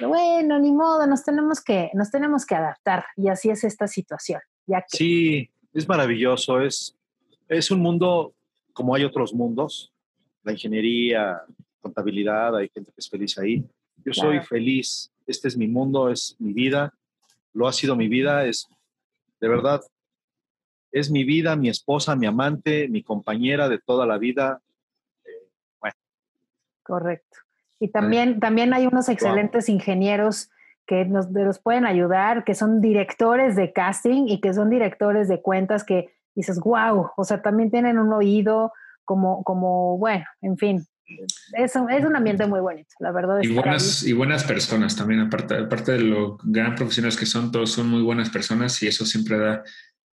[SPEAKER 3] bueno, ni modo, nos tenemos que, nos tenemos que adaptar y así es esta situación. Ya
[SPEAKER 4] Sí, es maravilloso, es, es un mundo como hay otros mundos, la ingeniería, contabilidad, hay gente que es feliz ahí. Yo soy feliz, este es mi mundo, es mi vida, lo ha sido mi vida, es de verdad es mi vida, mi esposa, mi amante, mi compañera de toda la vida.
[SPEAKER 3] bueno. Correcto. Y también, también hay unos excelentes ingenieros que nos, pueden ayudar, que son directores de casting y que son directores de cuentas que dices, wow, o sea, también tienen un oído como, como bueno, en fin, es un, es un ambiente muy bonito, la verdad.
[SPEAKER 2] Y buenas, y buenas personas también, aparte, aparte de lo gran profesionales que son, todos son muy buenas personas y eso siempre da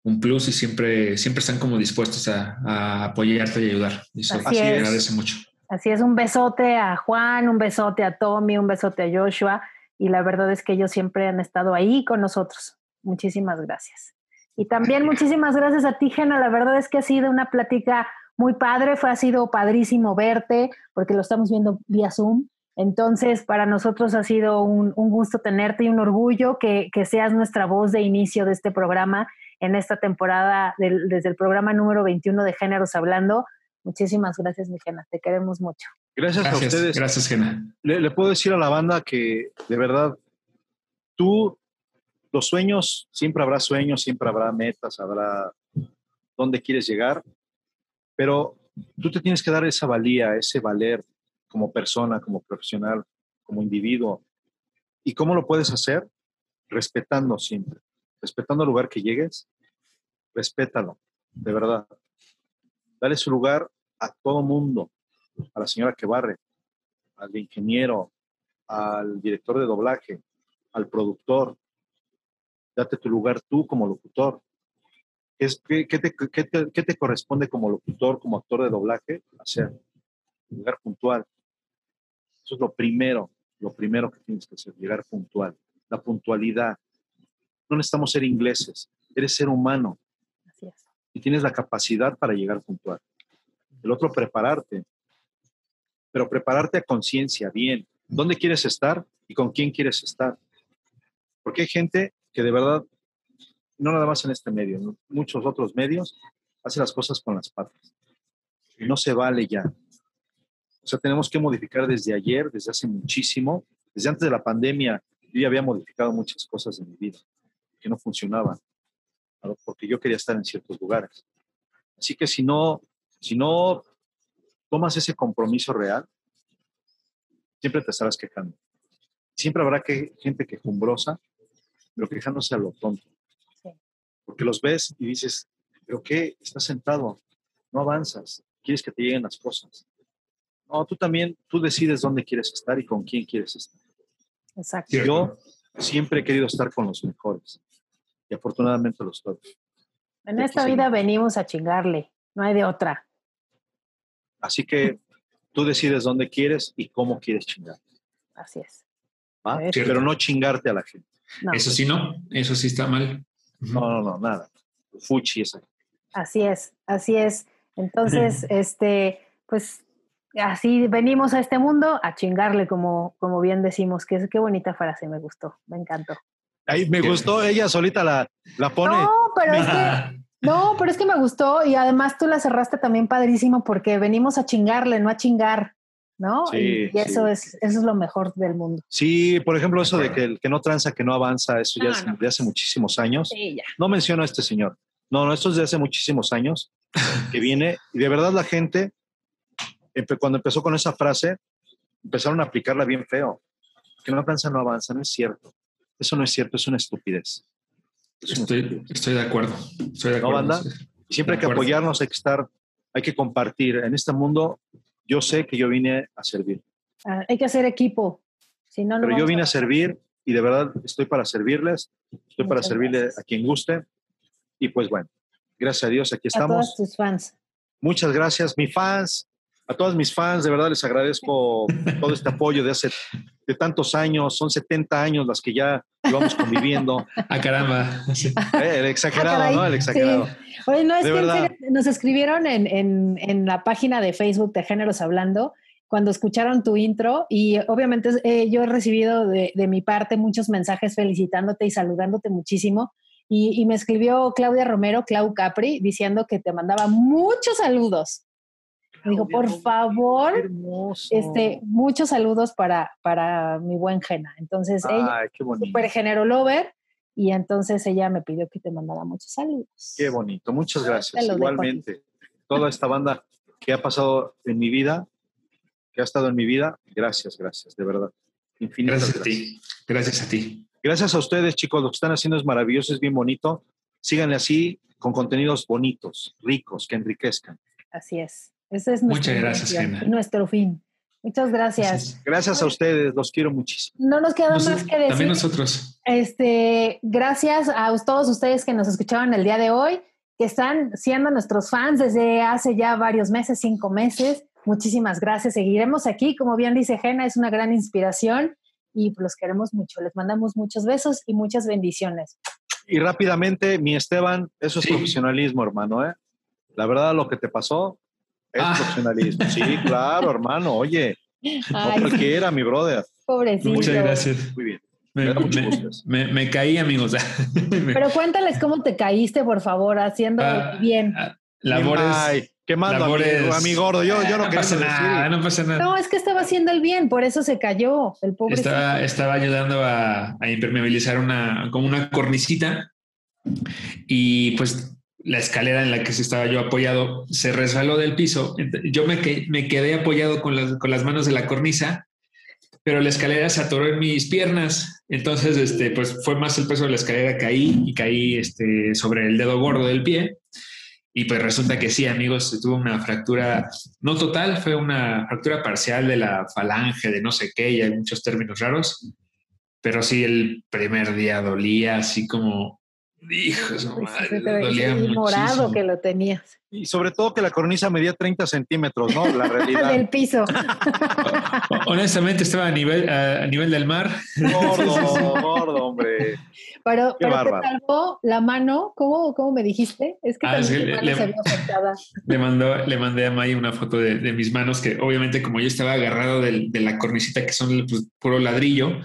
[SPEAKER 2] un plus y siempre, siempre están como dispuestos a, apoyarte y ayudar. Y eso Así agradece mucho.
[SPEAKER 3] Así es, un besote a Juan, un besote a Tommy, un besote a Joshua. Y la verdad es que ellos siempre han estado ahí con nosotros. Muchísimas gracias. Y también muchísimas gracias a ti, Gena. La verdad es que ha sido una plática muy padre. Fue, ha sido padrísimo verte porque lo estamos viendo vía Zoom. Entonces, para nosotros ha sido un, gusto tenerte y un orgullo que, que, seas nuestra voz de inicio de este programa en esta temporada desde el programa número 21 de Géneros Hablando. Muchísimas gracias, mi Gena. Te queremos mucho.
[SPEAKER 4] Gracias, a ustedes.
[SPEAKER 2] Gracias, Gena.
[SPEAKER 4] Le, puedo decir a la banda que, de verdad, tú, los sueños, siempre habrá sueños, siempre habrá metas, habrá dónde quieres llegar, pero tú te tienes que dar esa valía, ese valer como persona, como profesional, como individuo. ¿Y cómo lo puedes hacer? Respetando siempre respetando el lugar que llegues, respétalo, de verdad. Dale su lugar a todo mundo, a la señora que barre, al ingeniero, al director de doblaje, al productor. Date tu lugar tú como locutor. ¿Qué, te, te, corresponde como locutor, como actor de doblaje? Hacer. Llegar puntual. Eso es lo primero, lo primero que tienes que hacer, llegar puntual. La puntualidad, no necesitamos ser ingleses, eres ser humano. Y tienes la capacidad para llegar puntual. El otro, prepararte. Pero prepararte a conciencia, bien. ¿Dónde quieres estar y con quién quieres estar? Porque hay gente que de verdad, no nada más en este medio, en muchos otros medios, hace las cosas con las patas. Y no se vale ya. O sea, tenemos que modificar desde ayer, desde hace muchísimo. Desde antes de la pandemia, yo ya había modificado muchas cosas de mi vida que no funcionaban, porque yo quería estar en ciertos lugares. Así que si no, si no tomas ese compromiso real, siempre te estarás quejando. Siempre habrá que, gente quejumbrosa, pero quejándose a lo tonto. Porque los ves y dices, ¿pero qué? Estás sentado, no avanzas, quieres que te lleguen las cosas. No, tú también, tú decides dónde quieres estar y con quién quieres estar.
[SPEAKER 3] Exacto.
[SPEAKER 4] Yo siempre he querido estar con los mejores y afortunadamente los estoy.
[SPEAKER 3] En esta vida venimos a chingarle, no hay de otra.
[SPEAKER 4] Así que tú decides dónde quieres y cómo quieres chingar.
[SPEAKER 3] Así es.
[SPEAKER 4] pero no chingarte a la gente.
[SPEAKER 3] No,
[SPEAKER 2] Eso sí, no. Eso sí está mal.
[SPEAKER 4] No, no, no, nada. Fuchi esa.
[SPEAKER 3] Así es, así es. Entonces, [LAUGHS] este, pues así venimos a este mundo a chingarle, como, como bien decimos, que es qué bonita frase, me gustó, me encantó.
[SPEAKER 4] Ahí me
[SPEAKER 2] Qué-
[SPEAKER 4] gustó, ella solita la, la pone.
[SPEAKER 3] No, pero es que, no, pero es que me gustó y además tú la cerraste también padrísimo porque venimos a chingarle, no a chingar, ¿no?
[SPEAKER 4] Sí,
[SPEAKER 3] y y eso
[SPEAKER 4] sí.
[SPEAKER 3] es, eso es lo mejor del mundo.
[SPEAKER 4] Sí, por ejemplo, eso de que el que no tranza, que no avanza, eso ya
[SPEAKER 3] No,
[SPEAKER 4] es
[SPEAKER 3] no.
[SPEAKER 4] de hace muchísimos años.
[SPEAKER 3] Sí, ya.
[SPEAKER 4] No menciono a este señor. No, no, esto es de hace muchísimos años que [LAUGHS] viene y de verdad la gente, cuando empezó con esa frase, empezaron a aplicarla bien feo. Que no tranza, no avanza, no es cierto. Eso no es cierto, es una estupidez. Es una
[SPEAKER 2] Estoy,
[SPEAKER 4] estupidez.
[SPEAKER 2] estoy de acuerdo. Estoy de
[SPEAKER 4] ¿No,
[SPEAKER 2] acuerdo.
[SPEAKER 4] banda? Y siempre hay que
[SPEAKER 2] acuerdo.
[SPEAKER 4] apoyarnos, hay que estar, hay que compartir. En este mundo, yo sé que yo vine a servir,
[SPEAKER 3] Ah, hay que hacer equipo. Si no, no
[SPEAKER 4] pero yo vine a servir y de verdad estoy para servirles, estoy para
[SPEAKER 3] Muchas
[SPEAKER 4] servirle
[SPEAKER 3] gracias.
[SPEAKER 4] a quien guste. Y pues bueno, gracias a Dios, aquí
[SPEAKER 3] A todos
[SPEAKER 4] estamos.
[SPEAKER 3] tus fans.
[SPEAKER 4] Muchas gracias, mis fans, a todos mis fans, de verdad les agradezco todo este apoyo de hace de tantos años, son 70 años las que ya llevamos conviviendo.
[SPEAKER 2] Ah, caramba. Sí.
[SPEAKER 4] Eh, el exagerado,
[SPEAKER 3] Ah, caray,
[SPEAKER 4] ¿no? El exagerado.
[SPEAKER 3] sí. Oye, no, es
[SPEAKER 4] De
[SPEAKER 3] que en
[SPEAKER 4] verdad.
[SPEAKER 3] serio, nos escribieron en, en- en la página de Facebook de Géneros Hablando cuando escucharon tu intro y obviamente eh, yo he recibido de, de mi parte muchos mensajes felicitándote y saludándote muchísimo. Y, y me escribió Claudia Romero, Clau Capri, diciendo que te mandaba muchos saludos. Dijo, por favor,
[SPEAKER 4] hermoso.
[SPEAKER 3] este, muchos saludos para, para mi buen Gena. Entonces, ella,
[SPEAKER 4] Ay,
[SPEAKER 3] super género lover, y entonces ella me pidió que te mandara muchos saludos.
[SPEAKER 4] Qué bonito. Muchas gracias. Igualmente. Toda esta banda que ha pasado en mi vida, que ha estado en mi vida, gracias, gracias, de verdad. Infinitas
[SPEAKER 2] Gracias a ti. Gracias a ti.
[SPEAKER 4] Gracias a ustedes, chicos. Lo que están haciendo es maravilloso, es bien bonito. Síganle así con contenidos bonitos, ricos, que enriquezcan.
[SPEAKER 3] Así es. Ese es
[SPEAKER 2] Muchas gracias, Gena.
[SPEAKER 3] nuestro fin. Muchas gracias.
[SPEAKER 2] Gracias.
[SPEAKER 4] Gracias a ustedes, los quiero muchísimo.
[SPEAKER 3] No nos queda
[SPEAKER 2] Nos-
[SPEAKER 3] más que decir.
[SPEAKER 2] También nosotros.
[SPEAKER 3] Este, gracias a todos ustedes que nos escucharon el día de hoy, que están siendo nuestros fans desde hace ya varios meses, cinco meses. Muchísimas gracias. Seguiremos aquí. Como bien dice Gena, es una gran inspiración y los queremos mucho. Les mandamos muchos besos y muchas bendiciones.
[SPEAKER 4] Y rápidamente, mi Esteban, eso es
[SPEAKER 2] Sí.
[SPEAKER 4] profesionalismo, hermano, ¿eh? La verdad, lo que te pasó es
[SPEAKER 2] Ah.
[SPEAKER 4] profesionalismo. Sí, [LAUGHS] claro, hermano. Oye, no
[SPEAKER 3] Ay,
[SPEAKER 4] cualquiera, mi brother.
[SPEAKER 3] pobrecito.
[SPEAKER 2] Muchas gracias.
[SPEAKER 4] Muy bien.
[SPEAKER 2] Me,
[SPEAKER 4] Me
[SPEAKER 2] me- me- caí, amigos. [LAUGHS]
[SPEAKER 3] Pero cuéntales cómo te caíste, por favor, haciendo
[SPEAKER 2] Ah,
[SPEAKER 3] bien.
[SPEAKER 2] ah, labores.
[SPEAKER 4] Ay, quemando a mi,
[SPEAKER 2] labores-
[SPEAKER 4] a mi gordo. Yo, yo no,
[SPEAKER 2] no
[SPEAKER 4] quería
[SPEAKER 2] pasa
[SPEAKER 4] decir.
[SPEAKER 2] nada, no pasa nada.
[SPEAKER 3] No, es que estaba haciendo el bien, por eso se cayó, el pobre.
[SPEAKER 2] Estaba, estaba ayudando a, a impermeabilizar una, como una cornicita y pues la escalera en la que estaba yo apoyado se resbaló del piso. Yo me, que- me quedé apoyado con las, con las manos de la cornisa, pero la escalera se atoró en mis piernas. Entonces, este, pues fue más el peso de la escalera, caí y caí este, sobre el dedo gordo del pie. Y pues resulta que sí, amigos, tuvo una fractura, no total, fue una fractura parcial de la falange, de no sé qué, y hay muchos términos raros. Pero sí, el primer día dolía así como, hijo, de su
[SPEAKER 3] Pues,
[SPEAKER 2] madre, dolía
[SPEAKER 3] y morado que lo tenías
[SPEAKER 4] Y sobre todo que la cornisa medía 30 centímetros, ¿no? La realidad.
[SPEAKER 3] del piso. [LAUGHS]
[SPEAKER 2] Honestamente estaba a nivel, a, a nivel del mar.
[SPEAKER 4] gordo, [LAUGHS] gordo, hombre.
[SPEAKER 3] Pero,
[SPEAKER 4] Qué
[SPEAKER 3] pero te
[SPEAKER 4] bárbaro.
[SPEAKER 3] salvó la mano. ¿Cómo, cómo me dijiste? Es que
[SPEAKER 2] Ah,
[SPEAKER 3] también
[SPEAKER 2] sí,
[SPEAKER 3] tu
[SPEAKER 2] le-
[SPEAKER 3] mano
[SPEAKER 2] le-
[SPEAKER 3] se.
[SPEAKER 2] Le, mandó, le mandé a May una foto de, de mis manos, que obviamente como yo estaba agarrado del- de, la cornicita, que son pues, puro ladrillo,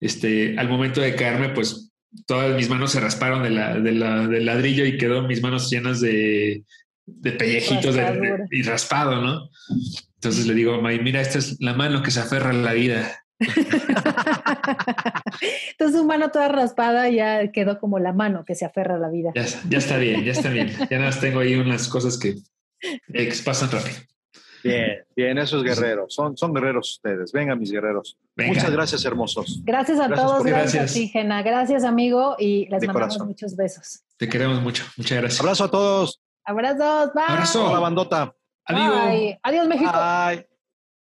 [SPEAKER 2] este, al momento de caerme, pues todas mis manos se rasparon de la, de la- del ladrillo y quedó mis manos llenas de, de pellejitos de- y raspado, ¿no? Entonces le digo May, mira, esta es la mano que se aferra a la vida. [LAUGHS]
[SPEAKER 3] Entonces su mano toda raspada ya quedó como la mano que se aferra a la vida.
[SPEAKER 2] Ya, ya está bien, ya está bien. Ya nada más tengo ahí unas cosas que, que pasan rápido.
[SPEAKER 4] Bien, bien, esos guerreros. Son, son guerreros ustedes. Venga, mis guerreros.
[SPEAKER 2] Venga.
[SPEAKER 4] Muchas gracias, hermosos.
[SPEAKER 3] Gracias a
[SPEAKER 4] Gracias
[SPEAKER 3] todos,
[SPEAKER 4] por-
[SPEAKER 3] gracias,
[SPEAKER 2] Gracias.
[SPEAKER 3] a ti, Gena. Gracias, amigo, y les
[SPEAKER 4] De
[SPEAKER 3] mandamos
[SPEAKER 4] corazón.
[SPEAKER 3] muchos besos.
[SPEAKER 2] Te queremos mucho. Muchas gracias.
[SPEAKER 4] Abrazo a todos.
[SPEAKER 3] Abrazos, bye.
[SPEAKER 2] Abrazo.
[SPEAKER 4] Toda la bandota.
[SPEAKER 2] Adiós.
[SPEAKER 3] Bye. Adiós, México.
[SPEAKER 4] Bye.